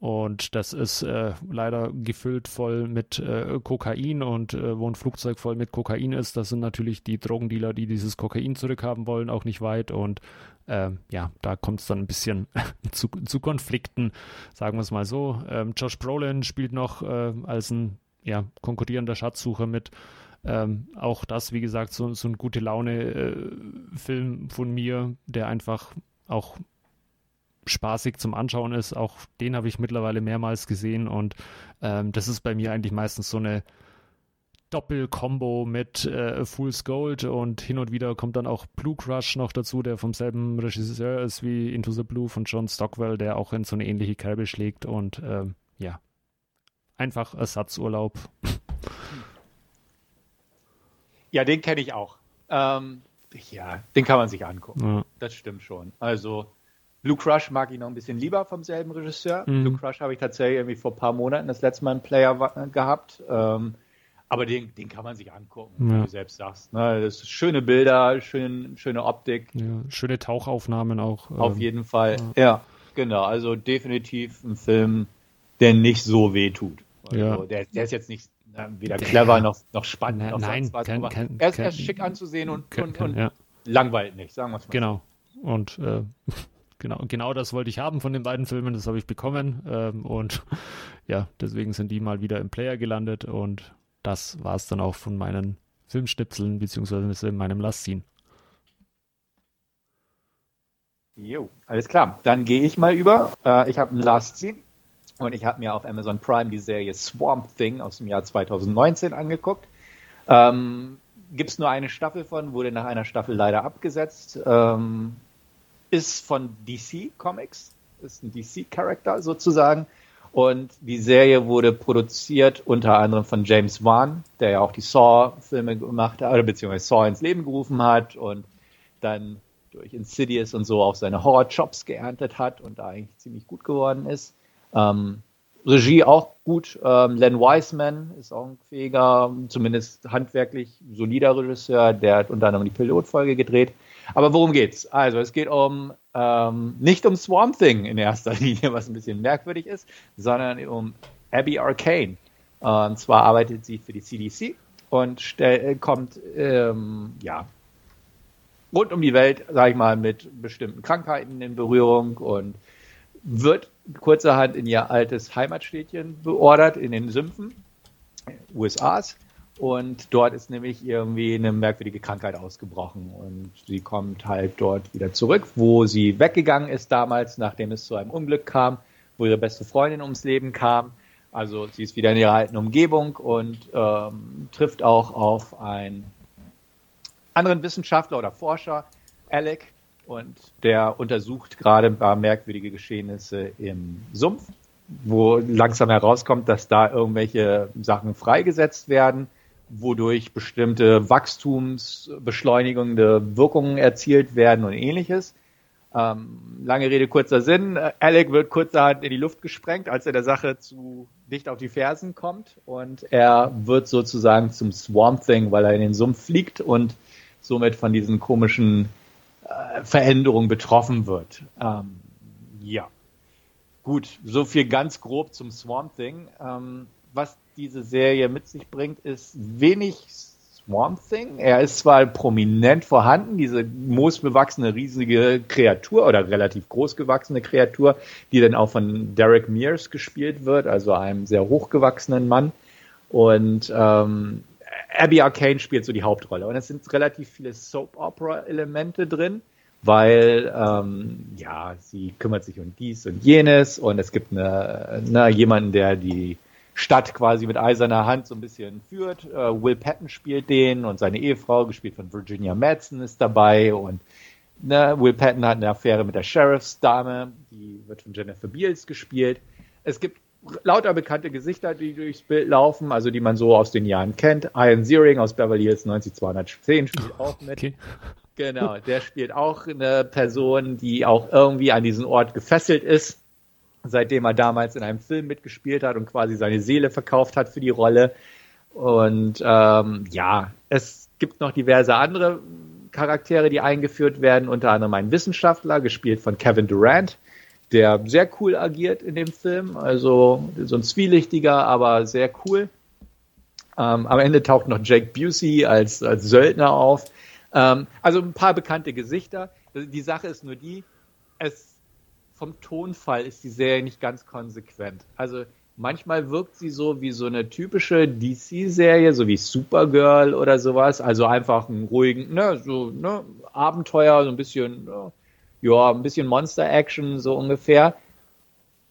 S2: Und das ist äh, leider gefüllt voll mit äh, Kokain und äh, wo ein Flugzeug voll mit Kokain ist, das sind natürlich die Drogendealer, die dieses Kokain zurückhaben wollen, auch nicht weit. Und ähm, ja, da kommt es dann ein bisschen zu, zu, Konflikten, sagen wir es mal so. Ähm, Josh Brolin spielt noch äh, als ein ja, konkurrierender Schatzsucher mit. Ähm, auch das, wie gesagt, so, so ein gute Laune-Film äh, von mir, der einfach auch spaßig zum Anschauen ist. Auch den habe ich mittlerweile mehrmals gesehen und ähm, das ist bei mir eigentlich meistens so eine Doppel-Combo mit äh, Fool's Gold und hin und wieder kommt dann auch Blue Crush noch dazu, der vom selben Regisseur ist wie Into the Blue von John Stockwell, der auch in so eine ähnliche Kerbe schlägt und ähm, ja, einfach Ersatzurlaub.
S1: Ja, den kenne ich auch. Ähm, ja, den kann man sich angucken. Ja. Das stimmt schon. Also Blue Crush mag ich noch ein bisschen lieber vom selben Regisseur. Mhm. Blue Crush habe ich tatsächlich irgendwie vor ein paar Monaten das letzte Mal einen Player gehabt. Ähm, aber den, den kann man sich angucken, ja. wie du selbst sagst. Ne? Das ist schöne Bilder, schön, schöne Optik.
S2: Ja, schöne Tauchaufnahmen auch.
S1: Auf ähm, jeden Fall. Ja. ja. genau. Also definitiv ein Film, der nicht so weh tut. Also ja. der, der ist jetzt nicht na, weder clever noch, noch spannend.
S2: Na, noch nein, was, kein, kein,
S1: er ist erst schick anzusehen und, kein, und, und langweilt nicht, sagen wir es mal.
S2: Genau. Und äh, Genau, genau das wollte ich haben von den beiden Filmen, das habe ich bekommen. Ähm, und ja, deswegen sind die mal wieder im Player gelandet und das war es dann auch von meinen Filmschnipseln beziehungsweise in meinem Last Scene.
S1: Jo, alles klar. Dann gehe ich mal über. Äh, ich habe ein Last Scene und ich habe mir auf Amazon Prime die Serie Swamp Thing aus dem Jahr 2019 angeguckt. Ähm, Gibt es nur eine Staffel von, wurde nach einer Staffel leider abgesetzt. Ähm, ist von DC Comics, ist ein DC-Charakter sozusagen. Und die Serie wurde produziert unter anderem von James Wan, der ja auch die Saw-Filme gemacht hat, beziehungsweise Saw ins Leben gerufen hat und dann durch Insidious und so auch seine Horror-Jobs geerntet hat und da eigentlich ziemlich gut geworden ist. Ähm, Regie auch gut. Ähm, Len Wiseman ist auch ein fähiger, zumindest handwerklich solider Regisseur, der hat unter anderem die Pilotfolge gedreht. Aber worum geht's? Also es geht um ähm, nicht um Swamp Thing in erster Linie, was ein bisschen merkwürdig ist, sondern um Abby Arcane. Und zwar arbeitet sie für die CDC und stell, kommt ähm, ja rund um die Welt, sag ich mal, mit bestimmten Krankheiten in Berührung und wird kurzerhand in ihr altes Heimatstädtchen beordert in den Sümpfen USAs und dort ist nämlich irgendwie eine merkwürdige Krankheit ausgebrochen. Und sie kommt halt dort wieder zurück, wo sie weggegangen ist damals, nachdem es zu einem Unglück kam, wo ihre beste Freundin ums Leben kam. Also sie ist wieder in ihrer alten Umgebung und ähm, trifft auch auf einen anderen Wissenschaftler oder Forscher, Alec, und der untersucht gerade ein paar merkwürdige Geschehnisse im Sumpf, wo langsam herauskommt, dass da irgendwelche Sachen freigesetzt werden wodurch bestimmte wachstumsbeschleunigende Wirkungen erzielt werden und ähnliches. Ähm, lange Rede, kurzer Sinn. Alec wird kurzerhand in die Luft gesprengt, als er der Sache zu dicht auf die Fersen kommt und er wird sozusagen zum Swamp Thing, weil er in den Sumpf fliegt und somit von diesen komischen äh, Veränderungen betroffen wird. Ähm, ja. Gut, so viel ganz grob zum Swamp Thing. Ähm, was diese Serie mit sich bringt, ist wenig Swamp Thing. Er ist zwar prominent vorhanden, diese moosbewachsene riesige Kreatur oder relativ groß gewachsene Kreatur, die dann auch von Derek Mears gespielt wird, also einem sehr hochgewachsenen Mann. Und ähm, Abby Arcane spielt so die Hauptrolle. Und es sind relativ viele Soap-Opera-Elemente drin, weil ähm, ja, sie kümmert sich um dies und jenes und es gibt eine, eine jemanden, der die Stadt quasi mit eiserner Hand so ein bisschen führt. Uh, Will Patton spielt den und seine Ehefrau, gespielt von Virginia Madsen, ist dabei und ne, Will Patton hat eine Affäre mit der Sheriffsdame, die wird von Jennifer Beals gespielt. Es gibt lauter bekannte Gesichter, die durchs Bild laufen, also die man so aus den Jahren kennt. Ian Ziering aus Beverly Hills 90210 spielt auch mit. Okay. Genau, der spielt auch eine Person, die auch irgendwie an diesen Ort gefesselt ist seitdem er damals in einem Film mitgespielt hat und quasi seine Seele verkauft hat für die Rolle. Und ähm, ja, es gibt noch diverse andere Charaktere, die eingeführt werden, unter anderem ein Wissenschaftler, gespielt von Kevin Durant, der sehr cool agiert in dem Film. Also so ein zwielichtiger, aber sehr cool. Ähm, am Ende taucht noch Jake Busey als, als Söldner auf. Ähm, also ein paar bekannte Gesichter. Die Sache ist nur die, es vom Tonfall ist die Serie nicht ganz konsequent. Also manchmal wirkt sie so wie so eine typische DC-Serie, so wie Supergirl oder sowas. Also einfach ein ruhigen, ne, so, ne, Abenteuer, so ein bisschen, ne, ja, ein bisschen Monster-Action, so ungefähr.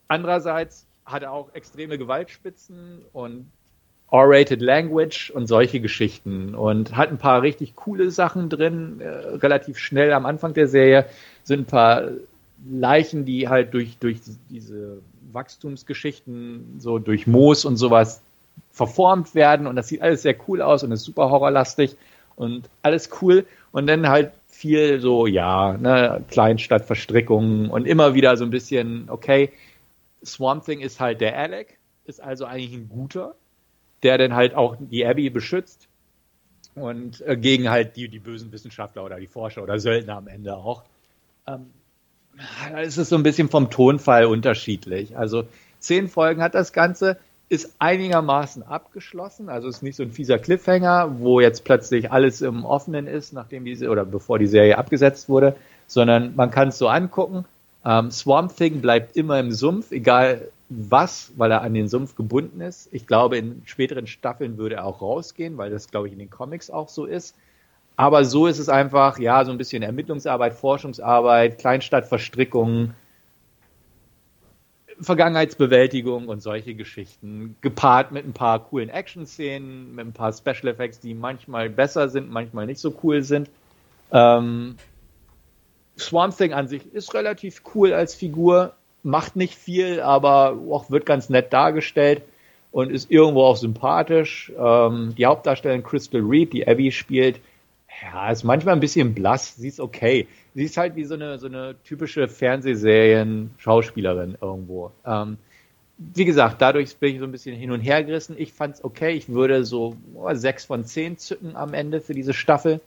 S1: Andererseits hat er auch extreme Gewaltspitzen und R-rated Language und solche Geschichten und hat ein paar richtig coole Sachen drin. Äh, relativ schnell am Anfang der Serie sind ein paar Leichen, die halt durch, durch diese Wachstumsgeschichten, so durch Moos und sowas verformt werden und das sieht alles sehr cool aus und ist super horrorlastig und alles cool und dann halt viel so, ja, ne, Kleinstadtverstrickungen und immer wieder so ein bisschen, okay, Swamp Thing ist halt der Alec, ist also eigentlich ein guter, der dann halt auch die Abby beschützt und äh, gegen halt die, die bösen Wissenschaftler oder die Forscher oder Söldner am Ende auch. Ähm, da ist es so ein bisschen vom Tonfall unterschiedlich. Also zehn Folgen hat das Ganze, ist einigermaßen abgeschlossen, also ist nicht so ein fieser Cliffhanger, wo jetzt plötzlich alles im Offenen ist, nachdem diese oder bevor die Serie abgesetzt wurde, sondern man kann es so angucken. Ähm, Swamp Thing bleibt immer im Sumpf, egal was, weil er an den Sumpf gebunden ist. Ich glaube, in späteren Staffeln würde er auch rausgehen, weil das, glaube ich, in den Comics auch so ist. Aber so ist es einfach, ja, so ein bisschen Ermittlungsarbeit, Forschungsarbeit, Kleinstadtverstrickungen, Vergangenheitsbewältigung und solche Geschichten, gepaart mit ein paar coolen Action-Szenen, mit ein paar Special Effects, die manchmal besser sind, manchmal nicht so cool sind. Ähm, Swamp Thing an sich ist relativ cool als Figur, macht nicht viel, aber auch wird ganz nett dargestellt und ist irgendwo auch sympathisch. Ähm, die Hauptdarstellerin Crystal Reed, die Abby spielt, ja, ist manchmal ein bisschen blass, sie ist okay. Sie ist halt wie so eine, so eine typische Fernsehserien-Schauspielerin irgendwo. Ähm, wie gesagt, dadurch bin ich so ein bisschen hin und her gerissen. Ich fand's okay. Ich würde so oh, von zehn zücken am Ende für diese Staffel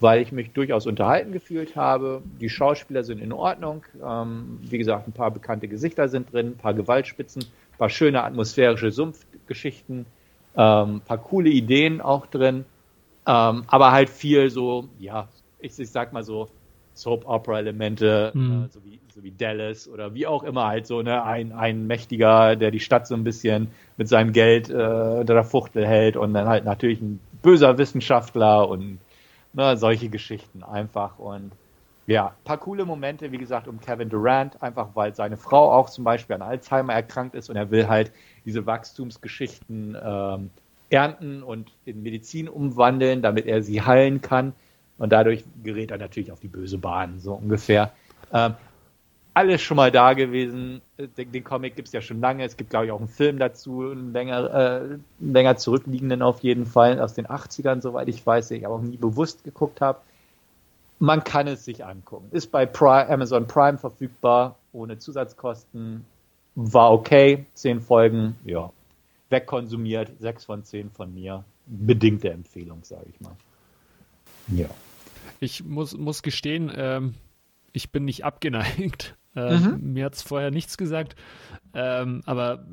S1: weil ich mich durchaus unterhalten gefühlt habe. Die Schauspieler sind in Ordnung. Ähm, wie gesagt, ein paar bekannte Gesichter sind drin, ein paar Gewaltspitzen, ein paar schöne atmosphärische Sumpfgeschichten, ähm, ein paar coole Ideen auch drin. Ähm, aber halt viel so, ja, ich, ich sag mal so, Soap-Opera-Elemente, mhm. äh, so, wie, so wie Dallas oder wie auch immer halt so, ne, ein, ein Mächtiger, der die Stadt so ein bisschen mit seinem Geld äh, unter der Fuchtel hält und dann halt natürlich ein böser Wissenschaftler und Ne, solche Geschichten einfach und ja, paar coole Momente, wie gesagt, um Kevin Durant, einfach weil seine Frau auch zum Beispiel an Alzheimer erkrankt ist und er will halt diese Wachstumsgeschichten ähm, ernten und in Medizin umwandeln, damit er sie heilen kann. Und dadurch gerät er natürlich auf die böse Bahn, so ungefähr. Ähm, alles schon mal da gewesen. Den, den Comic gibt es ja schon lange. Es gibt, glaube ich, auch einen Film dazu, einen länger, äh, länger zurückliegenden auf jeden Fall, aus den 80ern, soweit ich weiß, den ich aber auch nie bewusst geguckt habe. Man kann es sich angucken. Ist bei Prime, Amazon Prime verfügbar, ohne Zusatzkosten. War okay. Zehn Folgen, ja. Wegkonsumiert, sechs von zehn von mir. Bedingte Empfehlung, sage ich mal.
S2: Ja. Ich muss, muss gestehen, ähm, ich bin nicht abgeneigt. Äh, mhm. Mir hat es vorher nichts gesagt. Ähm, aber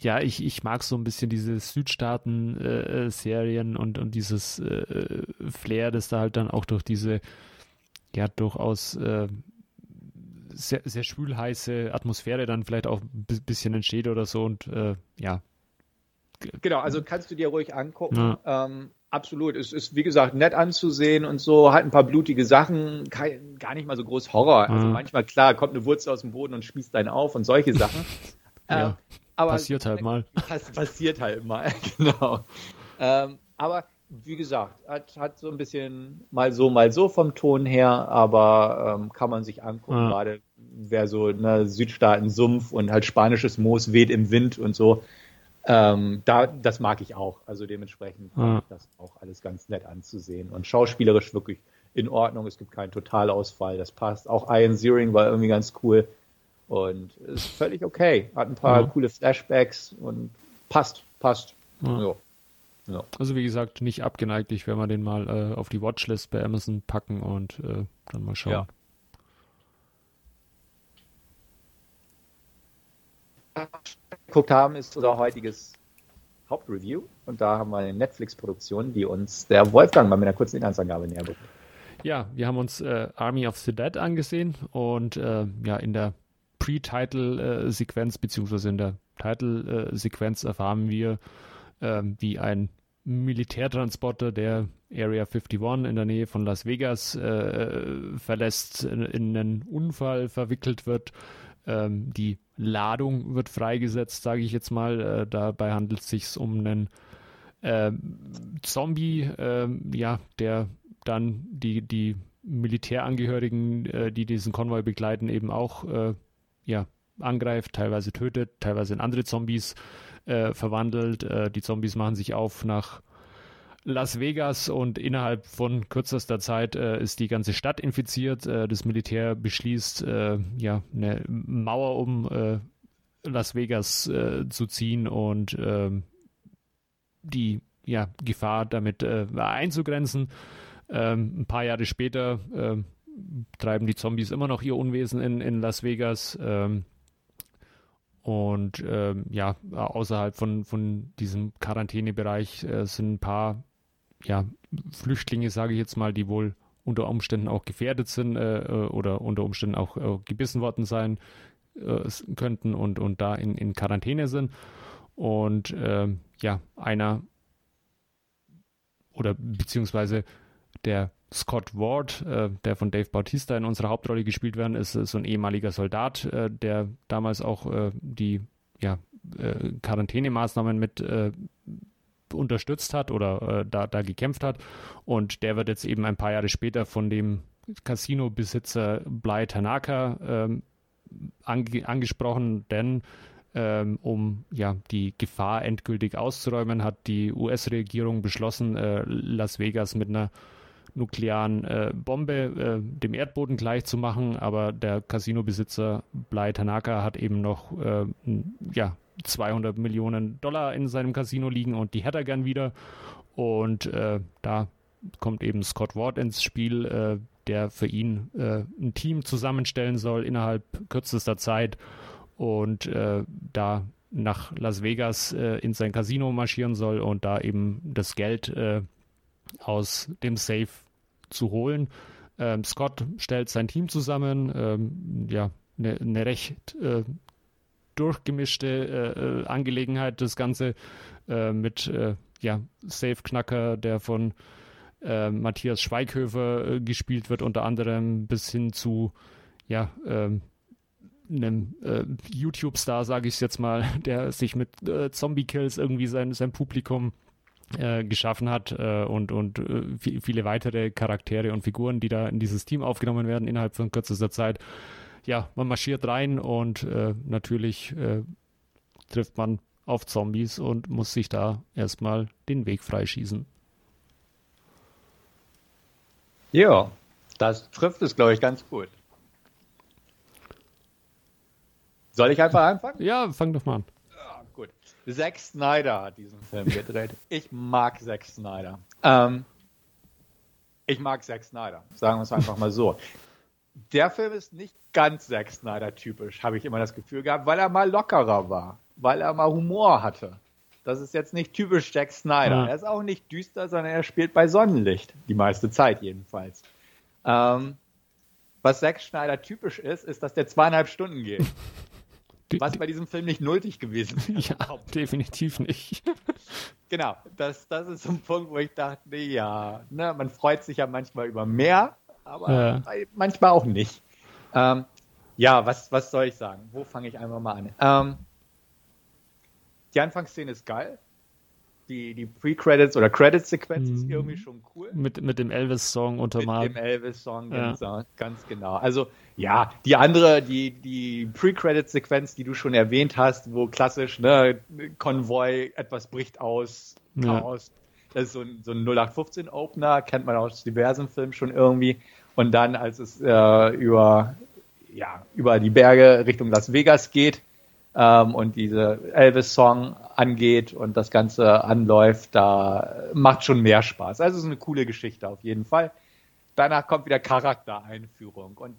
S2: ja, ich, ich mag so ein bisschen diese Südstaaten-Serien äh, und, und dieses äh, Flair, das da halt dann auch durch diese, ja, durchaus äh, sehr, sehr schwülheiße Atmosphäre dann vielleicht auch ein bisschen entsteht oder so und äh, ja.
S1: Genau, also kannst du dir ruhig angucken. Ja. Ähm, Absolut. Es ist, wie gesagt, nett anzusehen und so, hat ein paar blutige Sachen, kein, gar nicht mal so groß Horror. Also manchmal, klar, kommt eine Wurzel aus dem Boden und spießt einen auf und solche Sachen.
S2: ja, äh, aber passiert halt mal.
S1: Pass, passiert halt mal, genau. Ähm, aber wie gesagt, hat, hat so ein bisschen mal so, mal so vom Ton her, aber ähm, kann man sich angucken, ja. gerade wer so ne, Südstaaten Sumpf und halt spanisches Moos weht im Wind und so. Ähm, da, das mag ich auch. Also dementsprechend ja. das auch alles ganz nett anzusehen. Und schauspielerisch wirklich in Ordnung. Es gibt keinen Totalausfall. Das passt. Auch Ian Ziering war irgendwie ganz cool. Und ist völlig okay. Hat ein paar ja. coole Flashbacks und passt, passt. Ja.
S2: Ja. Also wie gesagt, nicht abgeneigt. Ich werde mal den mal äh, auf die Watchlist bei Amazon packen und äh, dann mal schauen. Ja.
S1: Geguckt haben, ist unser heutiges Hauptreview. Und da haben wir eine Netflix-Produktion, die uns der Wolfgang mal mit einer kurzen Inhaltsangabe näher bringt.
S2: Ja, wir haben uns äh, Army of the Dead angesehen und äh, ja, in der Pre-Title-Sequenz beziehungsweise in der Title-Sequenz erfahren wir, äh, wie ein Militärtransporter, der Area 51 in der Nähe von Las Vegas äh, verlässt, in, in, einen Unfall verwickelt wird. Ähm, die Ladung wird freigesetzt, sage ich jetzt mal. Äh, dabei handelt es sich um einen äh, Zombie, ähm, ja, der dann die, die Militärangehörigen, äh, die diesen Konvoi begleiten, eben auch äh, ja, angreift, teilweise tötet, teilweise in andere Zombies äh, verwandelt. Äh, die Zombies machen sich auf nach Las Vegas und innerhalb von kürzester Zeit äh, ist die ganze Stadt infiziert. Äh, das Militär beschließt, äh, ja, eine Mauer um äh, Las Vegas äh, zu ziehen und ähm, die ja, Gefahr damit äh, einzugrenzen. Ähm, ein paar Jahre später ähm, treiben die Zombies immer noch ihr Unwesen in, in Las Vegas. Und ähm, ja, außerhalb von, von diesem Quarantänebereich äh, sind ein paar ja, Flüchtlinge, sage ich jetzt mal, die wohl unter Umständen auch gefährdet sind äh, äh oder unter Umständen auch äh, gebissen worden sein äh, könnten und, und da in, in Quarantäne sind. Und ähm, ja, einer oder beziehungsweise der Scott Ward, äh, der von Dave Bautista in unserer Hauptrolle gespielt werden, ist so ein ehemaliger Soldat, äh, der damals auch die ja, Quarantänemaßnahmen mit unterstützt hat oder äh, da, da gekämpft hat. Und der wird jetzt eben ein paar Jahre später von dem Casino-Besitzer Bly Tanaka ähm, ange angesprochen, denn ähm, um ja die Gefahr endgültig auszuräumen, hat die US-Regierung beschlossen, äh, Las Vegas mit einer nuklearen äh, Bombe äh, dem Erdboden gleich zu machen, aber der Casino-Besitzer Bly Tanaka hat eben noch äh, ja, 200 Millionen Dollar in seinem Casino liegen und die hätte er gern wieder. Und äh, da kommt eben Scott Ward ins Spiel, äh, der für ihn äh, ein Team zusammenstellen soll innerhalb kürzester Zeit und äh, da nach Las Vegas äh, in sein Casino marschieren soll und da eben das Geld äh, aus dem Safe zu holen. Ähm, Scott stellt sein Team zusammen, ähm, ja, eine ne recht durchgemischte äh, äh, Angelegenheit, das Ganze äh, mit äh, ja, Safe-Knacker, der von äh, Matthias Schweighöfer äh, gespielt wird, unter anderem bis hin zu ja, ähm, einem YouTube-Star, sage ich jetzt mal, der sich mit Zombie-Kills irgendwie sein, sein Publikum geschaffen hat und, und viele weitere Charaktere und Figuren, die da in dieses Team aufgenommen werden innerhalb von kürzester Zeit ja, man marschiert rein und äh, natürlich äh, trifft man auf Zombies und muss sich da erstmal den Weg freischießen.
S1: Ja, das trifft es, glaube ich, ganz gut. Soll ich einfach anfangen?
S2: Ja, fang doch mal an.
S1: Ja, gut. Zack Snyder hat diesen Film gedreht. Ich mag Zack Snyder. Ähm, ich mag Zack Snyder. Sagen wir es einfach mal so der Film ist nicht ganz Zack Snyder typisch, habe ich immer das Gefühl gehabt, weil er mal lockerer war, weil er mal Humor hatte. Das ist jetzt nicht typisch Zack Snyder. Ja. Er ist auch nicht düster, sondern er spielt bei Sonnenlicht, die meiste Zeit jedenfalls. Ähm, was Zack Snyder typisch ist, ist, dass der zweieinhalb Stunden geht. was bei diesem Film nicht nötig gewesen
S2: ist. Ja, definitiv nicht.
S1: genau, das, das ist so ein Punkt, wo ich dachte, ja, ne, man freut sich ja manchmal über mehr, aber ja. manchmal auch nicht. Ähm, ja, was, was soll ich sagen? Wo fange ich einfach mal an? Ähm, die Anfangsszene ist geil. Die, die Pre-Credits oder Credits-Sequenz mhm. ist irgendwie schon cool.
S2: Mit, mit dem Elvis-Song untermalt.
S1: Mit dem Elvis-Song, ja. ganz, ganz genau. Also, ja, die andere, die, die Pre-Credits-Sequenz, die du schon erwähnt hast, wo klassisch, ne, Konvoi, etwas bricht aus, Chaos, ja. Das ist so ein, so ein 0815-Opener, kennt man aus diversen Filmen schon irgendwie. Und dann, als es äh, über, ja, über die Berge Richtung Las Vegas geht ähm, und diese Elvis-Song angeht und das Ganze anläuft, da macht schon mehr Spaß. Also es ist eine coole Geschichte auf jeden Fall. Danach kommt wieder Charaktereinführung und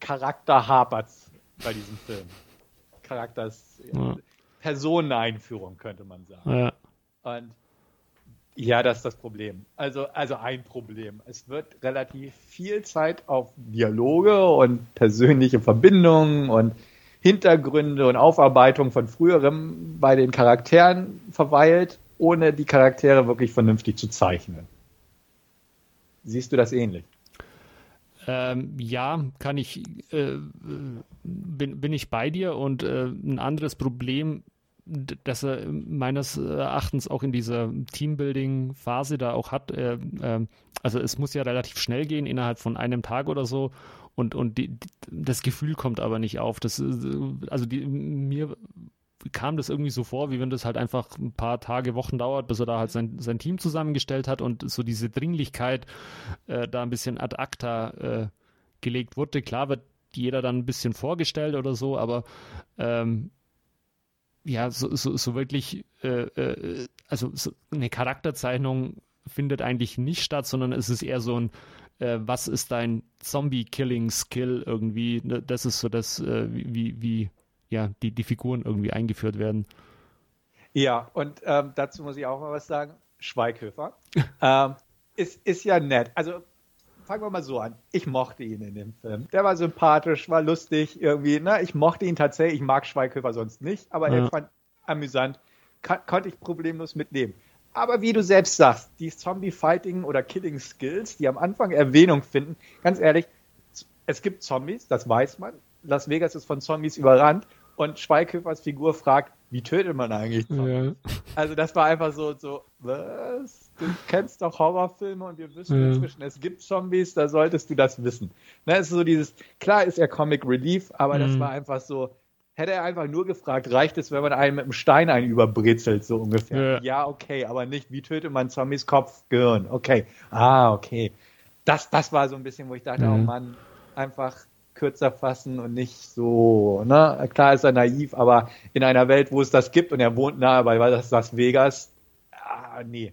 S1: Charakter hapert's bei diesem Film. Charakters, ja. Personeneinführung, könnte man sagen.
S2: Ja.
S1: Und ja, das ist das Problem. Also, also ein Problem. Es wird relativ viel Zeit auf Dialoge und persönliche Verbindungen und Hintergründe und Aufarbeitung von früherem bei den Charakteren verweilt, ohne die Charaktere wirklich vernünftig zu zeichnen. Siehst du das ähnlich?
S2: Ähm, ja, kann ich, äh, bin, bin ich bei dir und äh, ein anderes Problem, das er meines Erachtens auch in dieser Teambuilding-Phase da auch hat. Äh, äh, also es muss ja relativ schnell gehen, innerhalb von einem Tag oder so. Und, und die, das Gefühl kommt aber nicht auf. Das, also die, mir kam das irgendwie so vor, wie wenn das halt einfach ein paar Tage, Wochen dauert, bis er da halt sein, sein Team zusammengestellt hat und so diese Dringlichkeit äh, da ein bisschen ad acta äh, gelegt wurde. Klar wird jeder dann ein bisschen vorgestellt oder so, aber ähm, ja, so, so, so wirklich, äh, äh, also so eine Charakterzeichnung findet eigentlich nicht statt, sondern es ist eher so ein, äh, was ist dein Zombie-Killing-Skill irgendwie? Ne, das ist so das, äh, wie, wie, ja, die, die Figuren irgendwie eingeführt werden.
S1: Ja, und ähm, dazu muss ich auch mal was sagen. Schweighöfer ähm, ist, ist ja nett. Also fangen wir mal so an. Ich mochte ihn in dem Film. Der war sympathisch, war lustig irgendwie. Ne? Ich mochte ihn tatsächlich. Ich mag Schweighöfer sonst nicht, aber ja. er fand amüsant. Kann, konnte ich problemlos mitnehmen. Aber wie du selbst sagst, die Zombie-Fighting oder Killing-Skills, die am Anfang Erwähnung finden, ganz ehrlich, es gibt Zombies, das weiß man. Las Vegas ist von Zombies überrannt und Schweighöfers Figur fragt, wie tötet man eigentlich Zombies? Ja. Also das war einfach so, so, was? Du kennst doch Horrorfilme und wir wissen ja. inzwischen, es gibt Zombies, da solltest du das wissen. Ne, es ist so dieses, klar ist er Comic Relief, aber mhm. das war einfach so, hätte er einfach nur gefragt, reicht es, wenn man einen mit einem Stein einen überbrezelt, so ungefähr. Ja. ja, okay, aber nicht, wie tötet man Zombies Kopf, Gehirn? Okay. Ah, okay. Das, das war so ein bisschen, wo ich dachte, oh mhm. oh Mann, einfach kürzer fassen und nicht so, ne? Klar ist er naiv, aber in einer Welt, wo es das gibt und er wohnt nahe bei das Las Vegas, ah, nee.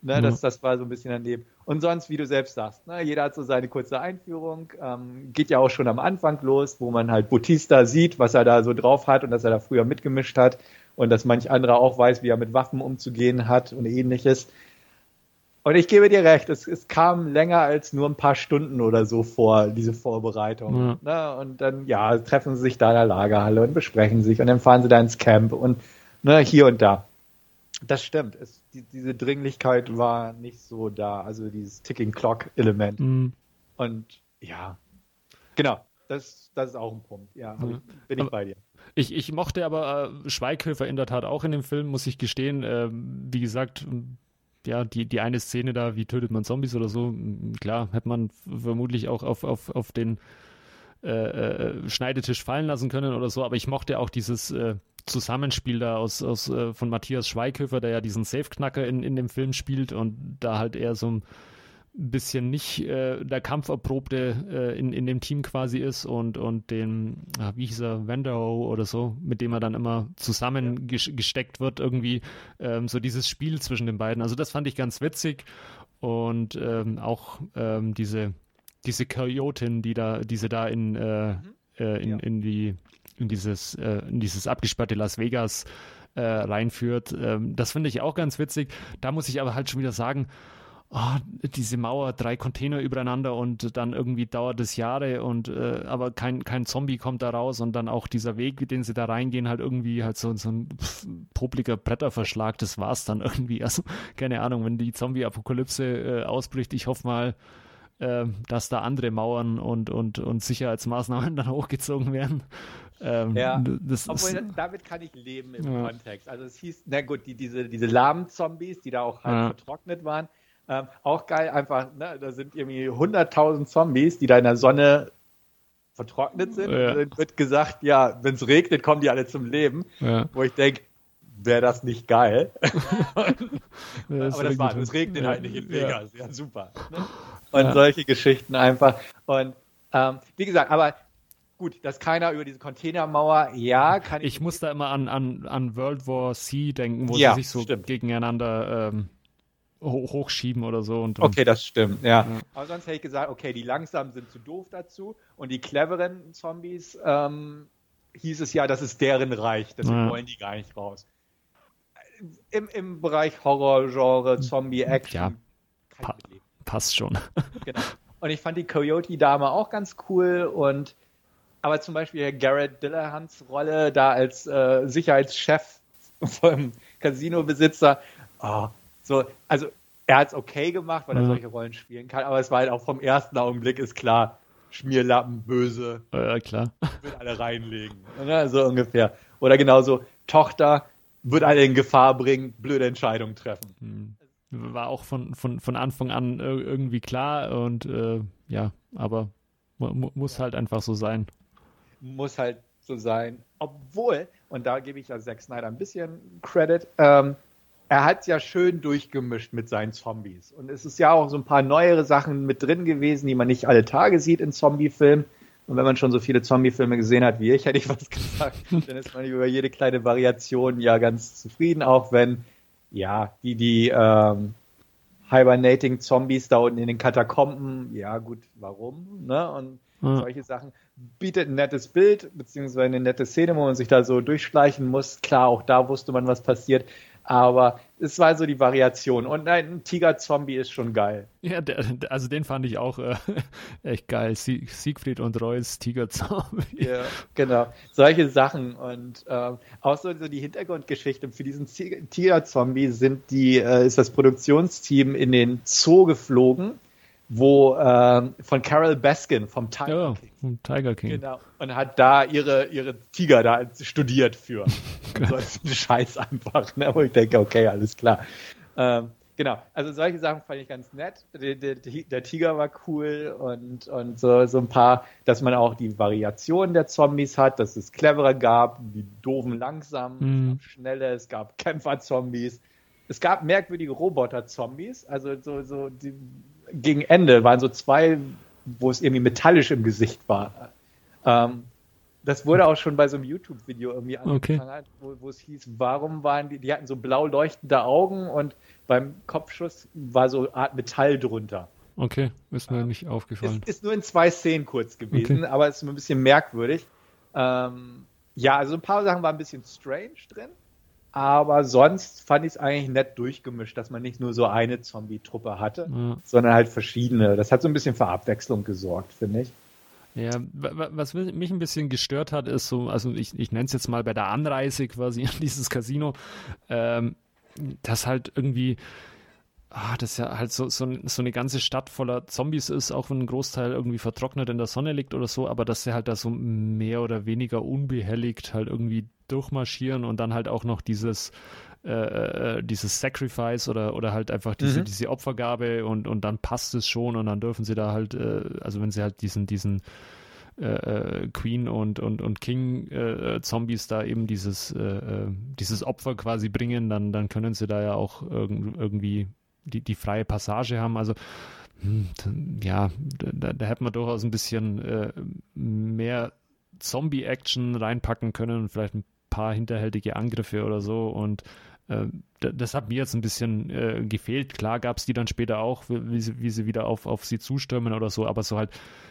S1: Ne, mhm. das, das war so ein bisschen daneben. Und sonst, wie du selbst sagst, ne, jeder hat so seine kurze Einführung, ähm, geht ja auch schon am Anfang los, wo man halt Bautista sieht, was er da so drauf hat und dass er da früher mitgemischt hat und dass manch anderer auch weiß, wie er mit Waffen umzugehen hat und ähnliches. Und ich gebe dir recht, es, es kam länger als nur ein paar Stunden oder so vor, diese Vorbereitung. Ja. Ne? Und dann, ja, treffen sie sich da in der Lagerhalle und besprechen sich und dann fahren sie da ins Camp und ne, hier und da. Das stimmt. Es, die, diese Dringlichkeit war nicht so da, also dieses Ticking Clock Element. Mhm. Und ja, genau, das, das ist auch ein Punkt. Ja,
S2: mhm. bin ich bei dir. Ich, ich mochte aber äh, Schweighöfer in der Tat auch in dem Film, muss ich gestehen. Äh, wie gesagt, ja, die, die eine Szene da, wie tötet man Zombies oder so, klar, hätte man vermutlich auch auf, auf, auf den äh, äh, Schneidetisch fallen lassen können oder so, aber ich mochte auch dieses äh, Zusammenspiel da aus, aus äh, von Matthias Schweighöfer, der ja diesen Safe-Knacker in, in dem Film spielt und da halt eher so ein bisschen nicht äh, der Kampferprobte äh, in, in dem Team quasi ist und, und den, ah, wie hieß er, Vanderho oder so, mit dem er dann immer zusammengesteckt wird, irgendwie ähm, so dieses Spiel zwischen den beiden. Also das fand ich ganz witzig und ähm, auch ähm, diese, diese Coyotin, die da, diese da in, äh, mhm. äh, in, ja. in die in dieses, äh, in dieses abgesperrte Las Vegas äh, reinführt. Ähm, das finde ich auch ganz witzig. Da muss ich aber halt schon wieder sagen, oh, diese Mauer, drei Container übereinander und dann irgendwie dauert es Jahre und äh, aber kein, kein Zombie kommt da raus und dann auch dieser Weg, den sie da reingehen, halt irgendwie halt so, so ein popliger Bretterverschlag, das war's dann irgendwie. Also, keine Ahnung, wenn die Zombie-Apokalypse äh, ausbricht, ich hoffe mal, äh, dass da andere Mauern und, und, und Sicherheitsmaßnahmen dann hochgezogen werden.
S1: Ähm, ja, das obwohl ist, damit kann ich leben im ja. Kontext. Also es hieß, na gut, die, diese, diese lahmen Zombies, die da auch halt ja. vertrocknet waren, ähm, auch geil, einfach, ne, da sind irgendwie 100.000 Zombies, die da in der Sonne vertrocknet sind. Ja. Und dann wird gesagt, ja, wenn es regnet, kommen die alle zum Leben. Ja. Wo ich denke, wäre das nicht geil? das Aber das war, es regnet ja. halt nicht in Vegas. Ja, super. Ne? Und solche Geschichten einfach. Und ähm, wie gesagt, aber gut, dass keiner über diese Containermauer, ja, kann
S2: ich. Ich muss da immer an, an, an World War C denken, wo sie sich so stimmt. gegeneinander ähm, hochschieben oder so. Und
S1: okay, das stimmt, ja. ja. Aber sonst hätte ich gesagt, okay, die langsamen sind zu doof dazu und die cleveren Zombies, ähm, hieß es ja, das ist deren Reich, deswegen ja. wollen die gar nicht raus. Im, im Bereich Horror-Genre, Zombie-Action. Ja,
S2: pa passt schon.
S1: Genau. Und ich fand die Coyote-Dame auch ganz cool und aber zum Beispiel Garrett Dillahans Rolle da als äh, Sicherheitschef vom Casino-Besitzer, oh, so, also er hat es okay gemacht, weil er solche Rollen spielen kann, aber es war halt auch vom ersten Augenblick ist klar, Schmierlappen, böse.
S2: Ja, klar.
S1: Wird alle reinlegen. Ne? So ungefähr. Oder genauso, Tochter wird alle in Gefahr bringen, blöde Entscheidungen treffen. Hm.
S2: War auch von, von, von Anfang an irgendwie klar und äh, ja, aber muss halt einfach so sein.
S1: Muss halt so sein. Obwohl, und da gebe ich ja Zack Snyder ein bisschen Credit, ähm, er hat ja schön durchgemischt mit seinen Zombies. Und es ist ja auch so ein paar neuere Sachen mit drin gewesen, die man nicht alle Tage sieht in Zombie-Filmen. Und wenn man schon so viele Zombie-Filme gesehen hat wie ich, hätte ich was gesagt, dann ist man über jede kleine Variation ja ganz zufrieden, auch wenn, ja, die, die ähm, Hibernating Zombies da unten in den Katakomben, ja gut, warum? Ne? Und ja. solche Sachen bietet ein nettes Bild, beziehungsweise eine nette Szene, wo man sich da so durchschleichen muss. Klar, auch da wusste man, was passiert. Aber es war so die Variation. Und ein Tiger-Zombie ist schon geil.
S2: Ja, der, also den fand ich auch äh, echt geil. Sie, Siegfried und Reus Tiger-Zombie.
S1: Ja, genau. Solche Sachen. Und äh, auch so, so, die Hintergrundgeschichte für diesen Tiger-Zombie sind die, äh, ist das Produktionsteam in den Zoo geflogen wo äh, von Carol Baskin vom Tiger
S2: ja, King. Vom Tiger King.
S1: Genau. Und hat da ihre, ihre Tiger da studiert für. so ist ein Scheiß einfach, ne? wo ich denke, okay, alles klar. Ähm, genau, also solche Sachen fand ich ganz nett. Der, der, der, Tiger war cool und, und so, so ein paar, dass man auch die Variationen der Zombies hat, dass es clevere gab, die doofen langsam, es gab schnelle, es gab Kämpfer-Zombies. Es gab merkwürdige Roboter-Zombies, also so, so die gegen Ende waren so zwei, wo es irgendwie metallisch im Gesicht war. Ähm, das wurde auch schon bei so einem YouTube-Video irgendwie
S2: angefangen,
S1: okay. wo, wo, es hieß, warum waren die, die hatten so blau leuchtende Augen und beim Kopfschuss war so eine Art Metall drunter.
S2: Okay, ist mir ähm, nicht aufgefallen.
S1: Ist, ist, nur in zwei Szenen kurz gewesen, okay. aber ist ein bisschen merkwürdig. Ähm, ja, also ein paar Sachen waren ein bisschen strange drin. Aber sonst fand ich es eigentlich nett durchgemischt, dass man nicht nur so eine Zombie-Truppe hatte, ja. sondern halt verschiedene. Das hat so ein bisschen für Abwechslung gesorgt, finde ich.
S2: Ja, was mich ein bisschen gestört hat, ist so, also ich, ich nenne es jetzt mal bei der Anreise quasi an dieses Casino, ähm, dass halt irgendwie ah, das ja halt so, so, so eine ganze Stadt voller Zombies ist, auch wenn ein Großteil irgendwie vertrocknet in der Sonne liegt oder so, aber dass sie halt da so mehr oder weniger unbehelligt halt irgendwie durchmarschieren und dann halt auch noch dieses äh, äh, dieses Sacrifice oder, oder halt einfach diese, mhm. diese Opfergabe und, und dann passt es schon und dann dürfen sie da halt, äh, also wenn sie halt diesen, diesen äh, äh Queen und, und, und King äh, Zombies da eben dieses, dieses Opfer quasi bringen, dann, dann können sie da ja auch irg irgendwie die, die freie Passage haben. Also hm, ja, da, da hätte man durchaus ein bisschen äh, mehr Zombie-Action reinpacken können und vielleicht ein paar hinterhältige Angriffe oder so. Und äh, das hat mir jetzt ein bisschen äh, gefehlt. Klar gab es die dann später auch, wie sie, wie sie wieder auf, auf sie zustürmen oder so, aber so halt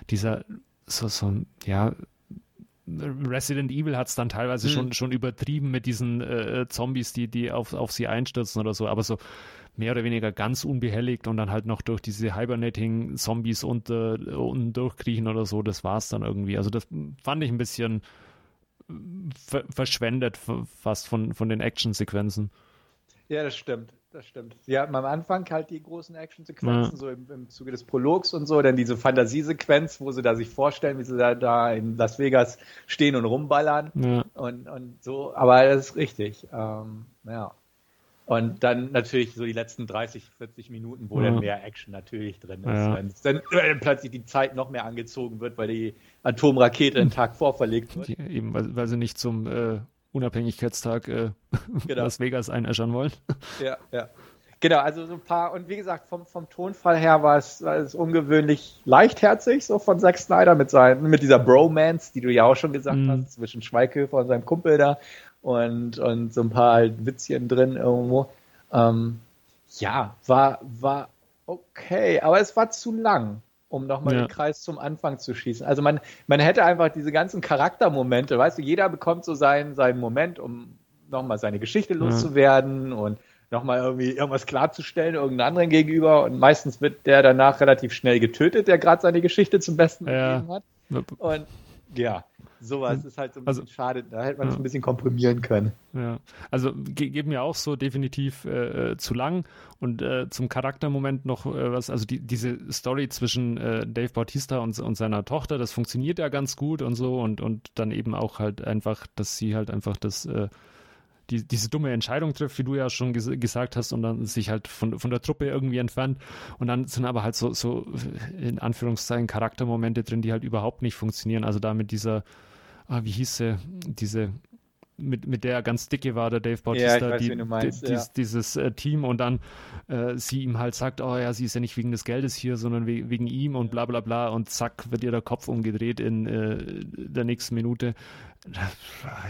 S2: dieser, so, so ja, Resident Evil hat es dann teilweise mhm. schon, schon übertrieben mit diesen äh, Zombies, die, die auf, auf sie einstürzen oder so, aber so mehr oder weniger ganz unbehelligt und dann halt noch durch diese Hibernating-Zombies unter, unten durchkriechen oder so, das war es dann irgendwie. Also das fand ich ein bisschen ver verschwendet fast von, von den Actionsequenzen.
S1: Ja, das stimmt. Das stimmt. Sie hatten am Anfang halt die großen Actionsequenzen, ja. so im, im Zuge des Prologs und so, dann diese Fantasiesequenz, wo sie da sich vorstellen, wie sie da, da in Las Vegas stehen und rumballern ja. und, und so. Aber das ist richtig. Ähm, ja. Und dann natürlich so die letzten 30, 40 Minuten, wo ja. dann mehr Action natürlich drin ist. Ja. Wenn dann plötzlich die Zeit noch mehr angezogen wird, weil die Atomrakete einen Tag vorverlegt wird.
S2: Die, eben, weil, weil, sie nicht zum äh, Unabhängigkeitstag äh, genau. Las Vegas einäschern wollen.
S1: Ja, ja. Genau, also so ein paar, und wie gesagt, vom, vom Tonfall her war es, war es ungewöhnlich leichtherzig, so von Zack Snyder mit, seinen, mit dieser Bromance, die du ja auch schon gesagt mm. hast, zwischen Schweighöfer und seinem Kumpel da und, und so ein paar halt Witzchen drin irgendwo. Ähm, ja, war, war okay, aber es war zu lang. um nochmal ja. den Kreis zum Anfang zu schießen. Also man, man hätte einfach diese ganzen Charaktermomente, weißt du, jeder bekommt so seinen, seinen Moment, um nochmal seine Geschichte loszuwerden ja. und nochmal irgendwie irgendwas klarzustellen, irgendeinem anderen gegenüber. Und meistens wird der danach relativ schnell getötet, der gerade seine Geschichte zum Besten ja. gegeben hat. Und ja, sowas ist halt so ein also, bisschen schade. Da hätte man es ja. ein bisschen komprimieren können.
S2: Ja, also ge geht mir auch so definitiv äh, äh, zu lang. Und äh, zum Charaktermoment noch äh, was, also die, diese Story zwischen äh, Dave Bautista und, und seiner Tochter, das funktioniert ja ganz gut und so. Und, und dann eben auch halt einfach, dass sie halt einfach das äh, die, diese dumme Entscheidung trifft, wie du ja schon ges gesagt hast, und dann sich halt von, von der Truppe irgendwie entfernt. Und dann sind aber halt so, so in Anführungszeichen Charaktermomente drin, die halt überhaupt nicht funktionieren. Also da mit dieser, ah, wie hieß sie, diese mit, mit der ganz dicke war, der Dave Bautista, ja, die, meinst, die, ja. dieses äh, Team und dann äh, sie ihm halt sagt, oh ja, sie ist ja nicht wegen des Geldes hier, sondern we wegen ihm und bla bla bla und zack, wird ihr der Kopf umgedreht in äh, der nächsten Minute.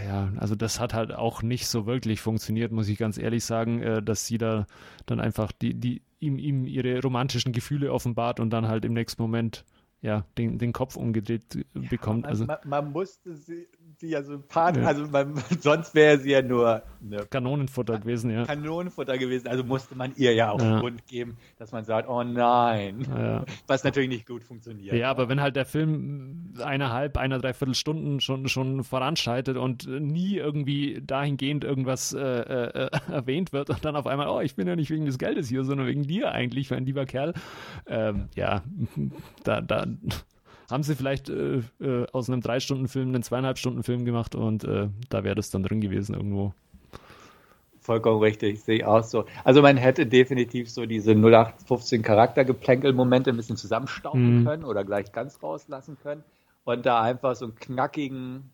S2: Ja, also das hat halt auch nicht so wirklich funktioniert, muss ich ganz ehrlich sagen, äh, dass sie da dann einfach die, die ihm, ihm ihre romantischen Gefühle offenbart und dann halt im nächsten Moment ja, den, den Kopf umgedreht bekommt.
S1: Ja,
S2: also,
S1: man, man, musste sie, sie ja sympathisch, ja. also man, sonst wäre sie ja nur
S2: eine Kanonenfutter gewesen, ja.
S1: Kanonenfutter gewesen, also musste man ihr ja auch ja. Grund geben, dass man sagt, oh nein, ja. was natürlich nicht gut funktioniert.
S2: Ja, aber wenn halt der Film eineinhalb, einer, dreiviertel Stunden schon, schon voranschreitet und nie irgendwie dahingehend irgendwas äh, äh, erwähnt wird und dann auf einmal, oh, ich bin ja nicht wegen des Geldes hier, sondern wegen dir eigentlich, mein lieber Kerl, ähm, ja, da, da haben sie vielleicht äh, äh, aus einem Drei-Stunden-Film einen Zweieinhalb-Stunden-Film gemacht und äh, da wäre das dann drin gewesen irgendwo.
S1: Vollkommen richtig, sehe ich auch so. Also man hätte definitiv so diese 0815 Charaktergeplänkel-Momente ein bisschen zusammenstauben mhm. können oder gleich ganz rauslassen können und da einfach so einen knackigen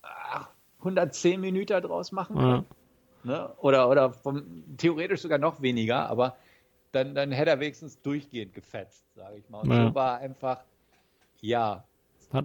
S1: ach, 110 Minuten draus machen können. Ja. Ne? Oder, oder vom, theoretisch sogar noch weniger, aber dann, dann hätte er wenigstens durchgehend gefetzt, sage ich mal. Und ja. so war einfach ja.
S2: Hat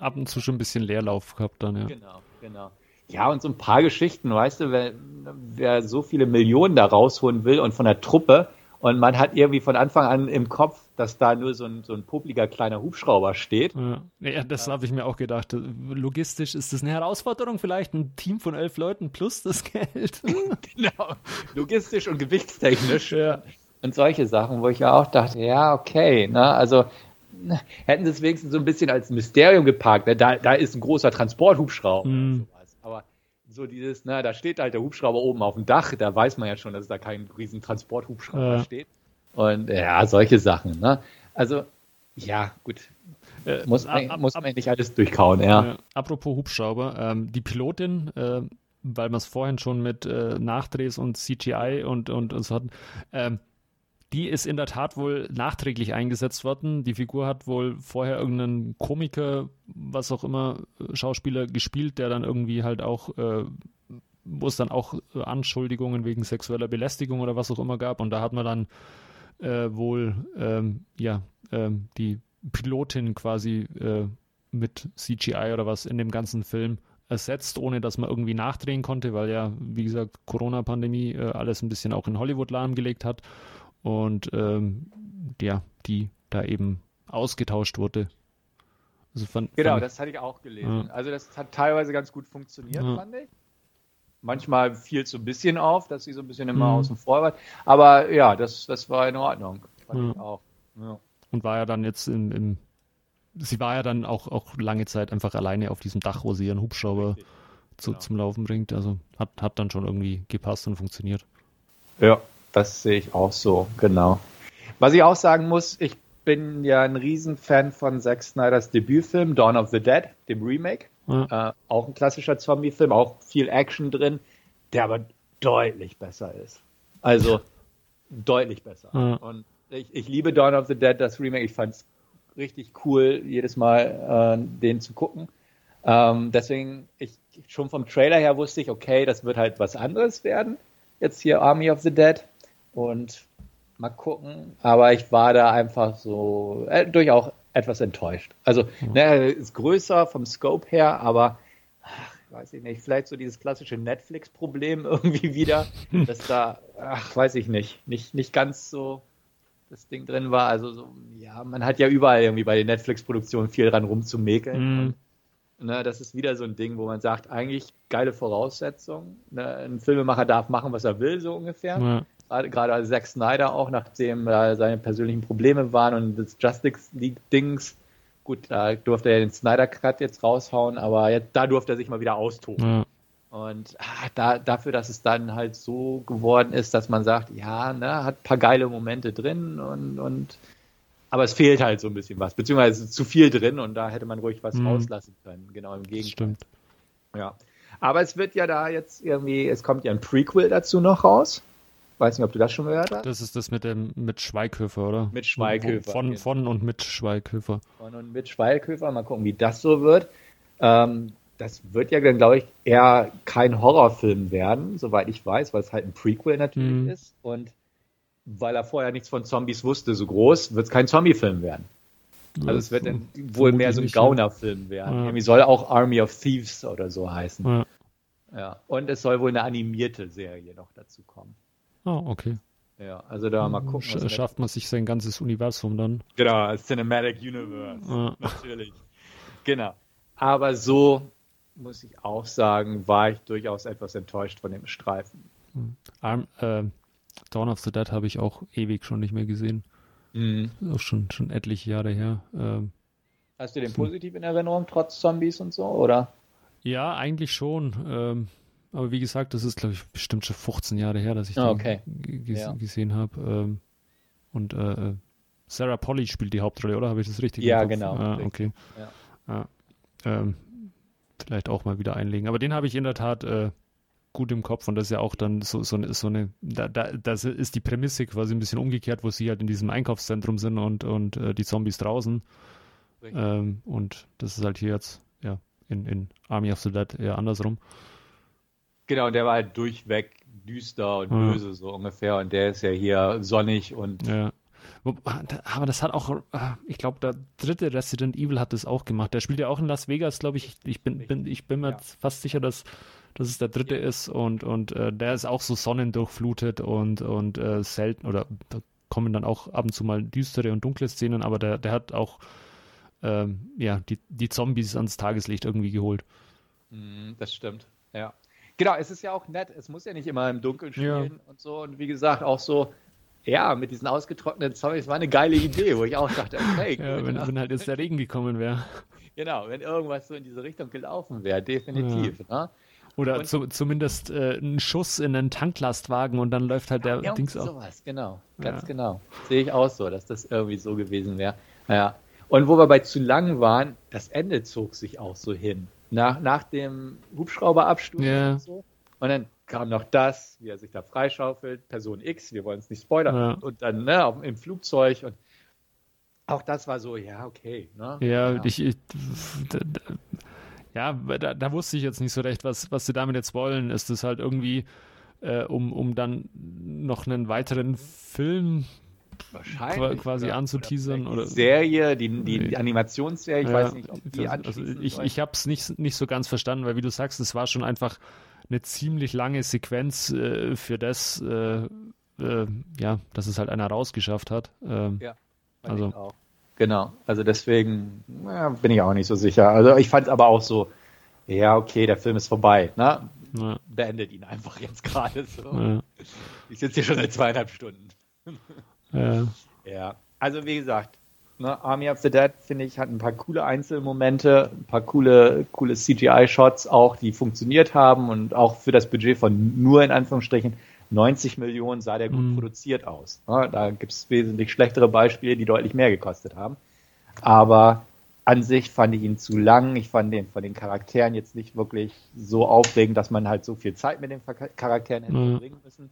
S2: ab und zu schon ein bisschen Leerlauf gehabt dann, ja.
S1: Genau, genau. Ja, und so ein paar Geschichten, weißt du, wer, wer so viele Millionen da rausholen will und von der Truppe und man hat irgendwie von Anfang an im Kopf, dass da nur so ein, so ein publiker kleiner Hubschrauber steht.
S2: Ja, ja das habe ich mir auch gedacht. Logistisch ist das eine Herausforderung, vielleicht ein Team von elf Leuten plus das Geld.
S1: genau, logistisch und gewichtstechnisch. Ja. Und solche Sachen, wo ich ja auch dachte, ja, okay, ne, also hätten sie es wenigstens so ein bisschen als Mysterium geparkt. Ne? Da, da ist ein großer Transporthubschrauber mm. Aber so dieses, na, da steht halt der Hubschrauber oben auf dem Dach, da weiß man ja schon, dass da kein riesen Transporthubschrauber ja. steht. Und ja, solche Sachen. Ne? Also, ja, gut. Äh, muss, man, ab, muss man nicht alles durchkauen, ja.
S2: Äh, apropos Hubschrauber, ähm, die Pilotin, äh, weil wir es vorhin schon mit äh, Nachdrehs und CGI und, und, und so hatten, ähm, die ist in der Tat wohl nachträglich eingesetzt worden. Die Figur hat wohl vorher irgendeinen Komiker, was auch immer, Schauspieler gespielt, der dann irgendwie halt auch, äh, wo es dann auch Anschuldigungen wegen sexueller Belästigung oder was auch immer gab. Und da hat man dann äh, wohl, ähm, ja, ähm, die Pilotin quasi äh, mit CGI oder was in dem ganzen Film ersetzt, ohne dass man irgendwie nachdrehen konnte, weil ja, wie gesagt, Corona-Pandemie äh, alles ein bisschen auch in Hollywood lahmgelegt hat und ähm, ja, die da eben ausgetauscht wurde.
S1: Also fand, genau, fand das hatte ich auch gelesen. Ja. Also das hat teilweise ganz gut funktioniert, ja. fand ich. Manchmal fiel es so ein bisschen auf, dass sie so ein bisschen immer mhm. außen vor war. Aber ja, das, das war in Ordnung. Fand ja. ich auch.
S2: Und war ja dann jetzt im, im, sie war ja dann auch, auch lange Zeit einfach alleine auf diesem Dach, wo sie ihren Hubschrauber zu, genau. zum Laufen bringt. Also hat, hat dann schon irgendwie gepasst und funktioniert.
S1: Ja, das sehe ich auch so, genau. Was ich auch sagen muss, ich bin ja ein Riesenfan von Zack Snyders Debütfilm Dawn of the Dead, dem Remake. Ja. Äh, auch ein klassischer Zombie-Film, auch viel Action drin, der aber deutlich besser ist. Also deutlich besser. Ja. Und ich, ich, liebe Dawn of the Dead, das Remake. Ich fand es richtig cool, jedes Mal äh, den zu gucken. Ähm, deswegen, ich schon vom Trailer her wusste ich, okay, das wird halt was anderes werden. Jetzt hier Army of the Dead. Und mal gucken. Aber ich war da einfach so äh, durchaus etwas enttäuscht. Also, mhm. ne, ist größer vom Scope her, aber ach, weiß ich nicht, vielleicht so dieses klassische Netflix-Problem irgendwie wieder, dass da, ach, weiß ich nicht, nicht, nicht ganz so das Ding drin war. Also so, ja, man hat ja überall irgendwie bei den Netflix-Produktionen viel dran rumzumäkeln. Mm. Ne, das ist wieder so ein Ding, wo man sagt, eigentlich geile Voraussetzung. Ne, ein Filmemacher darf machen, was er will, so ungefähr. Ja. Gerade, Zack Snyder auch, nachdem äh, seine persönlichen Probleme waren und das Justice League-Dings. Gut, da durfte er den Snyder Cut jetzt raushauen, aber jetzt, da durfte er sich mal wieder austoben. Ja. Und ah, da, dafür, dass es dann halt so geworden ist, dass man sagt, ja, ne, hat ein paar geile Momente drin und, und aber es fehlt halt so ein bisschen was, beziehungsweise zu viel drin und da hätte man ruhig was mhm. rauslassen können. Genau im Gegenteil.
S2: Stimmt.
S1: Ja. Aber es wird ja da jetzt irgendwie, es kommt ja ein Prequel dazu noch raus. Weiß nicht, ob du das schon gehört hast.
S2: Das ist das mit dem mit Schweighöfer, oder?
S1: Mit Schweighöfer.
S2: Von, von und mit Schweighöfer.
S1: Von und mit Schweighöfer. Mal gucken, wie das so wird. Ähm, das wird ja dann, glaube ich, eher kein Horrorfilm werden, soweit ich weiß, weil es halt ein Prequel natürlich mhm. ist. Und weil er vorher nichts von Zombies wusste, so groß, wird es kein Zombie-Film werden. Also es wird dann wohl mehr so ein Gauner-Film werden. Ja. Irgendwie soll auch Army of Thieves oder so heißen. Ja. ja. Und es soll wohl eine animierte Serie noch dazu kommen.
S2: Ah, okay.
S1: Ja, also da mal gucken. Sch
S2: schafft man sich sein ganzes Universum dann.
S1: Genau, Cinematic Universe. Ja. Natürlich. Genau. Aber so muss ich auch sagen, war ich durchaus etwas enttäuscht von dem Streifen.
S2: Hm. Arm, äh, Dawn of the Dead habe ich auch ewig schon nicht mehr gesehen. Mhm. Auch schon, schon etliche Jahre her. Ähm,
S1: Hast du den positiv in Erinnerung, trotz Zombies und so, oder?
S2: Ja, eigentlich schon. Ähm, aber wie gesagt, das ist, glaube ich, bestimmt schon 15 Jahre her, dass ich
S1: ah, okay.
S2: den ja. gesehen habe. Ähm, und äh, äh, Sarah Polly spielt die Hauptrolle, oder? Habe ich das richtig
S1: Ja, genau.
S2: Ah, okay. Ja. Ja. Ähm, vielleicht auch mal wieder einlegen. Aber den habe ich in der Tat äh, gut im Kopf und das ist ja auch dann so, so, so eine, da, da, das ist die Prämisse quasi ein bisschen umgekehrt, wo sie halt in diesem Einkaufszentrum sind und, und äh, die Zombies draußen. Ähm, und das ist halt hier jetzt, ja, in, in Army of the Dead eher andersrum.
S1: Genau, und der war halt durchweg düster und ja. böse, so ungefähr. Und der ist ja hier sonnig und.
S2: Ja. Aber das hat auch, äh, ich glaube, der dritte Resident Evil hat das auch gemacht. Der spielt ja auch in Las Vegas, glaube ich. Ich bin, bin, ich bin mir ja. fast sicher, dass dass es der dritte ja. ist und, und äh, der ist auch so sonnendurchflutet und, und äh, selten oder da kommen dann auch ab und zu mal düstere und dunkle Szenen, aber der, der hat auch ähm, ja, die, die Zombies ans Tageslicht irgendwie geholt.
S1: Mhm, das stimmt, ja. Genau, es ist ja auch nett, es muss ja nicht immer im Dunkeln spielen ja. und so und wie gesagt auch so, ja, mit diesen ausgetrockneten Zombies war eine geile Idee, wo ich auch dachte, okay.
S2: ja, wenn, wenn, halt jetzt der Regen gekommen wäre.
S1: Genau, wenn irgendwas so in diese Richtung gelaufen wäre, definitiv. Ja. Ne?
S2: Oder und, zu, zumindest äh, ein Schuss in einen Tanklastwagen und dann läuft halt der
S1: ja,
S2: Dings
S1: auf. Sowas, genau, ganz genau. Sehe ich auch so, dass das irgendwie so gewesen wäre. Ja. Und wo wir bei zu lang waren, das Ende zog sich auch so hin. Nach, nach dem Hubschrauberabsturz
S2: ja.
S1: und so. Und dann kam noch das, wie er sich da freischaufelt, Person X, wir wollen es nicht spoilern, ja. und dann ne, im Flugzeug und auch das war so, ja, okay. Ne?
S2: Ja, ja. ich, ich ja, da, da, wusste ich jetzt nicht so recht, was, was sie damit jetzt wollen. Ist es halt irgendwie, äh, um, um dann noch einen weiteren Film
S1: Wahrscheinlich,
S2: quasi oder, anzuteasern oder,
S1: die Serie, die, die, die Animationsserie, ich ja, weiß nicht, ob die
S2: also ich, ich habe es nicht, nicht so ganz verstanden, weil wie du sagst, es war schon einfach eine ziemlich lange Sequenz äh, für das, äh, äh, ja, dass es halt einer rausgeschafft hat. Ähm,
S1: ja, also auch. Genau, also deswegen ja, bin ich auch nicht so sicher. Also ich fand es aber auch so, ja, okay, der Film ist vorbei. Ne? Ja. Beendet ihn einfach jetzt gerade so. Ja. Ich sitze hier schon seit zweieinhalb Stunden.
S2: Ja.
S1: ja. Also wie gesagt, ne, Army of the Dead, finde ich, hat ein paar coole Einzelmomente, ein paar coole, coole CGI-Shots auch, die funktioniert haben und auch für das Budget von nur in Anführungsstrichen 90 Millionen sah der gut mhm. produziert aus. Da gibt es wesentlich schlechtere Beispiele, die deutlich mehr gekostet haben. Aber an sich fand ich ihn zu lang. Ich fand den von den Charakteren jetzt nicht wirklich so aufregend, dass man halt so viel Zeit mit den Charakteren hätte mhm. verbringen müssen.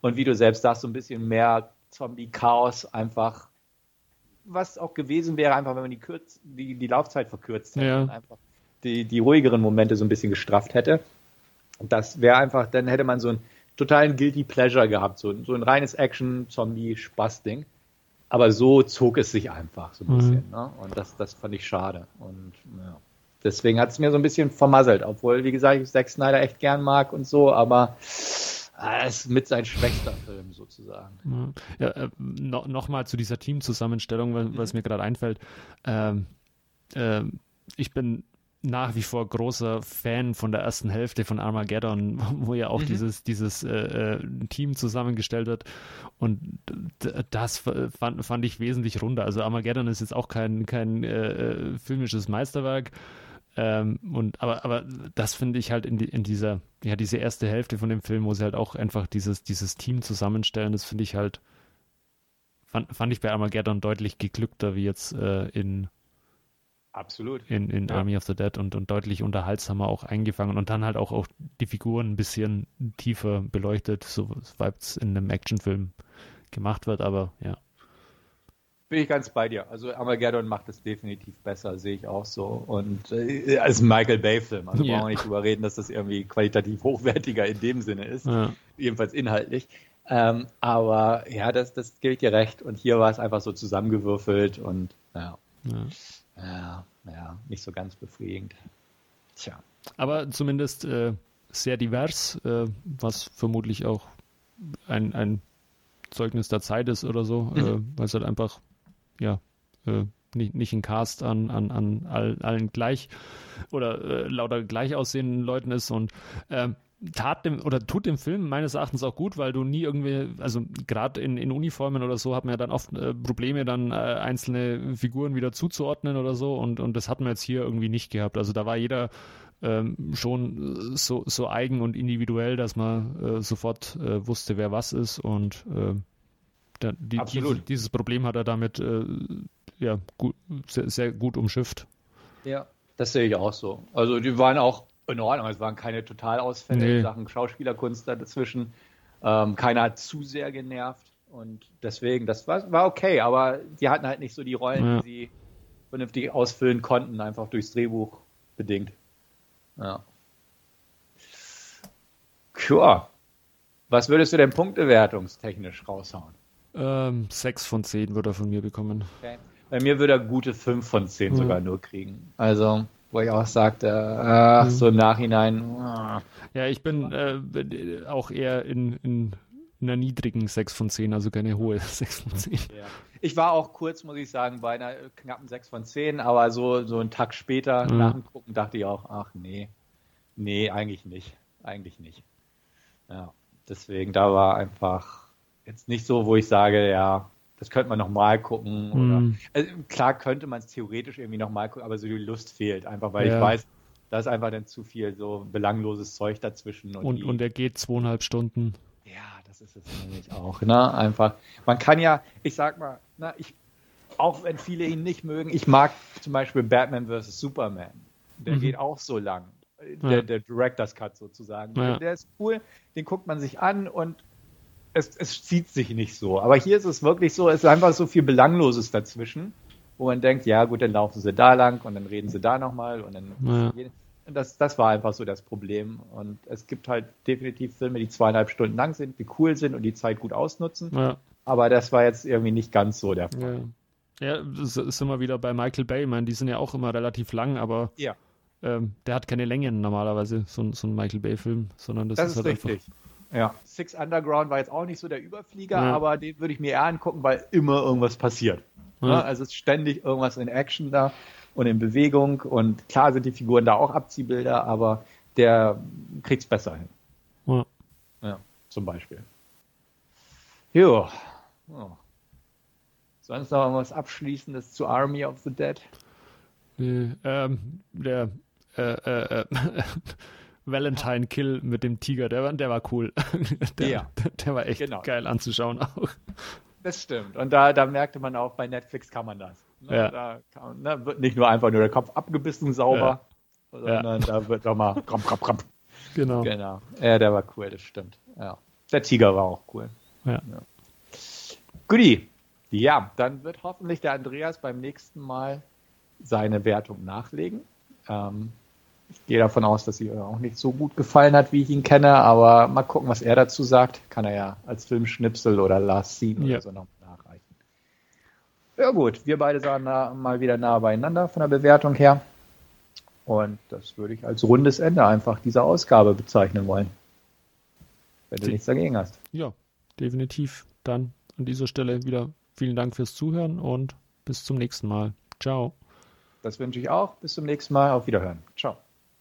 S1: Und wie du selbst sagst, so ein bisschen mehr Zombie-Chaos einfach, was auch gewesen wäre, einfach wenn man die, Kürz die, die Laufzeit verkürzt hätte
S2: ja.
S1: und einfach die, die ruhigeren Momente so ein bisschen gestrafft hätte. Das wäre einfach, dann hätte man so ein totalen Guilty Pleasure gehabt. So, so ein reines Action-Zombie-Spaß-Ding. Aber so zog es sich einfach so ein mhm. bisschen. Ne? Und das, das fand ich schade. Und ja. deswegen hat es mir so ein bisschen vermasselt. Obwohl, wie gesagt, ich Zack Snyder echt gern mag und so. Aber Ah, ist mit sein schwächster Film sozusagen.
S2: Ja, äh, no, Nochmal zu dieser Teamzusammenstellung, weil, mhm. was mir gerade einfällt. Ähm, äh, ich bin nach wie vor großer Fan von der ersten Hälfte von Armageddon, wo ja auch mhm. dieses, dieses äh, äh Team zusammengestellt wird. Und das fand, fand ich wesentlich runder. Also Armageddon ist jetzt auch kein, kein äh, äh, filmisches Meisterwerk. Ähm, und, aber, aber das finde ich halt in, die, in dieser, ja, diese erste Hälfte von dem Film, wo sie halt auch einfach dieses, dieses Team zusammenstellen, das finde ich halt, fand, fand ich bei Armageddon deutlich geglückter wie jetzt äh, in
S1: Absolut.
S2: In, in ja. Army of the Dead und, und deutlich unterhaltsamer auch eingefangen und dann halt auch, auch die Figuren ein bisschen tiefer beleuchtet, so es in einem Actionfilm gemacht wird, aber ja.
S1: Bin ich ganz bei dir. Also Armageddon macht es definitiv besser, sehe ich auch so. Und äh, als Michael Bay-Film. Also yeah. brauchen wir nicht drüber reden, dass das irgendwie qualitativ hochwertiger in dem Sinne ist. Ja. Jedenfalls inhaltlich. Ähm, aber ja, das, das gilt dir recht. Und hier war es einfach so zusammengewürfelt und ja. ja. Ja, ja, nicht so ganz befriedigend.
S2: Tja. Aber zumindest äh, sehr divers, äh, was vermutlich auch ein, ein Zeugnis der Zeit ist oder so, mhm. äh, weil es halt einfach, ja, äh, nicht, nicht ein Cast an, an, an allen gleich oder äh, lauter gleich aussehenden Leuten ist und ähm, tat dem oder tut dem Film meines Erachtens auch gut, weil du nie irgendwie, also gerade in, in Uniformen oder so hat man ja dann oft äh, Probleme, dann äh, einzelne Figuren wieder zuzuordnen oder so und, und das hat man jetzt hier irgendwie nicht gehabt. Also da war jeder ähm, schon so, so eigen und individuell, dass man äh, sofort äh, wusste, wer was ist und äh, da, die, die, dieses Problem hat er damit äh, ja, gut, sehr, sehr gut umschifft.
S1: Ja, das sehe ich auch so. Also die waren auch in Ordnung. Es waren keine Totalausfälle nee. in Sachen Schauspielerkunst dazwischen. Ähm, keiner hat zu sehr genervt und deswegen, das war, war okay, aber die hatten halt nicht so die Rollen, ja. die sie vernünftig ausfüllen konnten, einfach durchs Drehbuch bedingt. Ja. Sure. Was würdest du denn punktewertungstechnisch raushauen?
S2: Ähm, 6 von 10 würde er von mir bekommen.
S1: Okay. Bei mir würde er gute 5 von 10 ja. sogar nur kriegen. Also, wo ich auch sagte, ach, so im Nachhinein.
S2: Ah. Ja, ich bin äh, auch eher in, in einer niedrigen 6 von 10, also keine hohe 6 von 10. Ja.
S1: Ich war auch kurz, muss ich sagen, bei einer knappen 6 von 10, aber so, so einen Tag später mhm. nach dem Gucken dachte ich auch, ach nee, nee, eigentlich nicht. Eigentlich nicht. Ja, deswegen, da war einfach jetzt nicht so, wo ich sage, ja, das könnte man nochmal gucken. Mm. Oder, also klar könnte man es theoretisch irgendwie nochmal gucken, aber so die Lust fehlt einfach, weil ja. ich weiß, da ist einfach dann zu viel so belangloses Zeug dazwischen.
S2: Und, und, und er geht zweieinhalb Stunden.
S1: Ja, das ist es nämlich auch, ne? Einfach. Man kann ja, ich sag mal, na, ich, auch wenn viele ihn nicht mögen, ich mag zum Beispiel Batman vs. Superman. Der mhm. geht auch so lang. Der, ja. der Director's Cut sozusagen. Ja. Der ist cool, den guckt man sich an und es, es zieht sich nicht so. Aber hier ist es wirklich so, es ist einfach so viel Belangloses dazwischen, wo man denkt, ja gut, dann laufen sie da lang und dann reden sie da nochmal und dann. Ja. Das, das war einfach so das Problem. Und es gibt halt definitiv Filme, die zweieinhalb Stunden lang sind, die cool sind und die Zeit gut ausnutzen. Ja. Aber das war jetzt irgendwie nicht ganz so der Fall.
S2: Ja, ja das ist immer wieder bei Michael Bay. Ich meine, die sind ja auch immer relativ lang, aber ja. ähm, der hat keine Längen normalerweise, so, so ein Michael Bay-Film, sondern das,
S1: das ist, ist halt richtig. einfach ja. Six Underground war jetzt auch nicht so der Überflieger, ja. aber den würde ich mir eher angucken, weil immer irgendwas passiert. Ja. Ne? Also es ist ständig irgendwas in Action da und in Bewegung und klar sind die Figuren da auch Abziehbilder, aber der kriegt es besser hin. Ja. ja. zum Beispiel. Jo. Oh. Sonst noch irgendwas Abschließendes zu Army of the Dead?
S2: Nee, ähm, der äh, äh, äh Valentine Kill mit dem Tiger, der war, der war cool. Der, ja. der war echt genau. geil anzuschauen auch.
S1: Das stimmt. Und da, da merkte man auch, bei Netflix kann man das. Ne? Ja. Da kann, ne, wird nicht nur einfach nur der Kopf abgebissen sauber, ja. sondern ja. da wird nochmal kramp, kramp, kramp. Genau. Genau. Ja, der war cool, das stimmt. Ja. Der Tiger war auch cool. Ja. ja. Guti. Ja, dann wird hoffentlich der Andreas beim nächsten Mal seine Wertung nachlegen. Ähm, ich gehe davon aus, dass sie auch nicht so gut gefallen hat, wie ich ihn kenne, aber mal gucken, was er dazu sagt. Kann er ja als Filmschnipsel oder Last Scene ja. oder so noch nachreichen. Ja gut, wir beide sahen da mal wieder nah beieinander von der Bewertung her. Und das würde ich als rundes Ende einfach dieser Ausgabe bezeichnen wollen. wenn du nichts dagegen hast.
S2: Ja, definitiv. Dann an dieser Stelle wieder vielen Dank fürs Zuhören und bis zum nächsten Mal. Ciao.
S1: Das wünsche ich auch. Bis zum nächsten Mal. Auf Wiederhören. Ciao.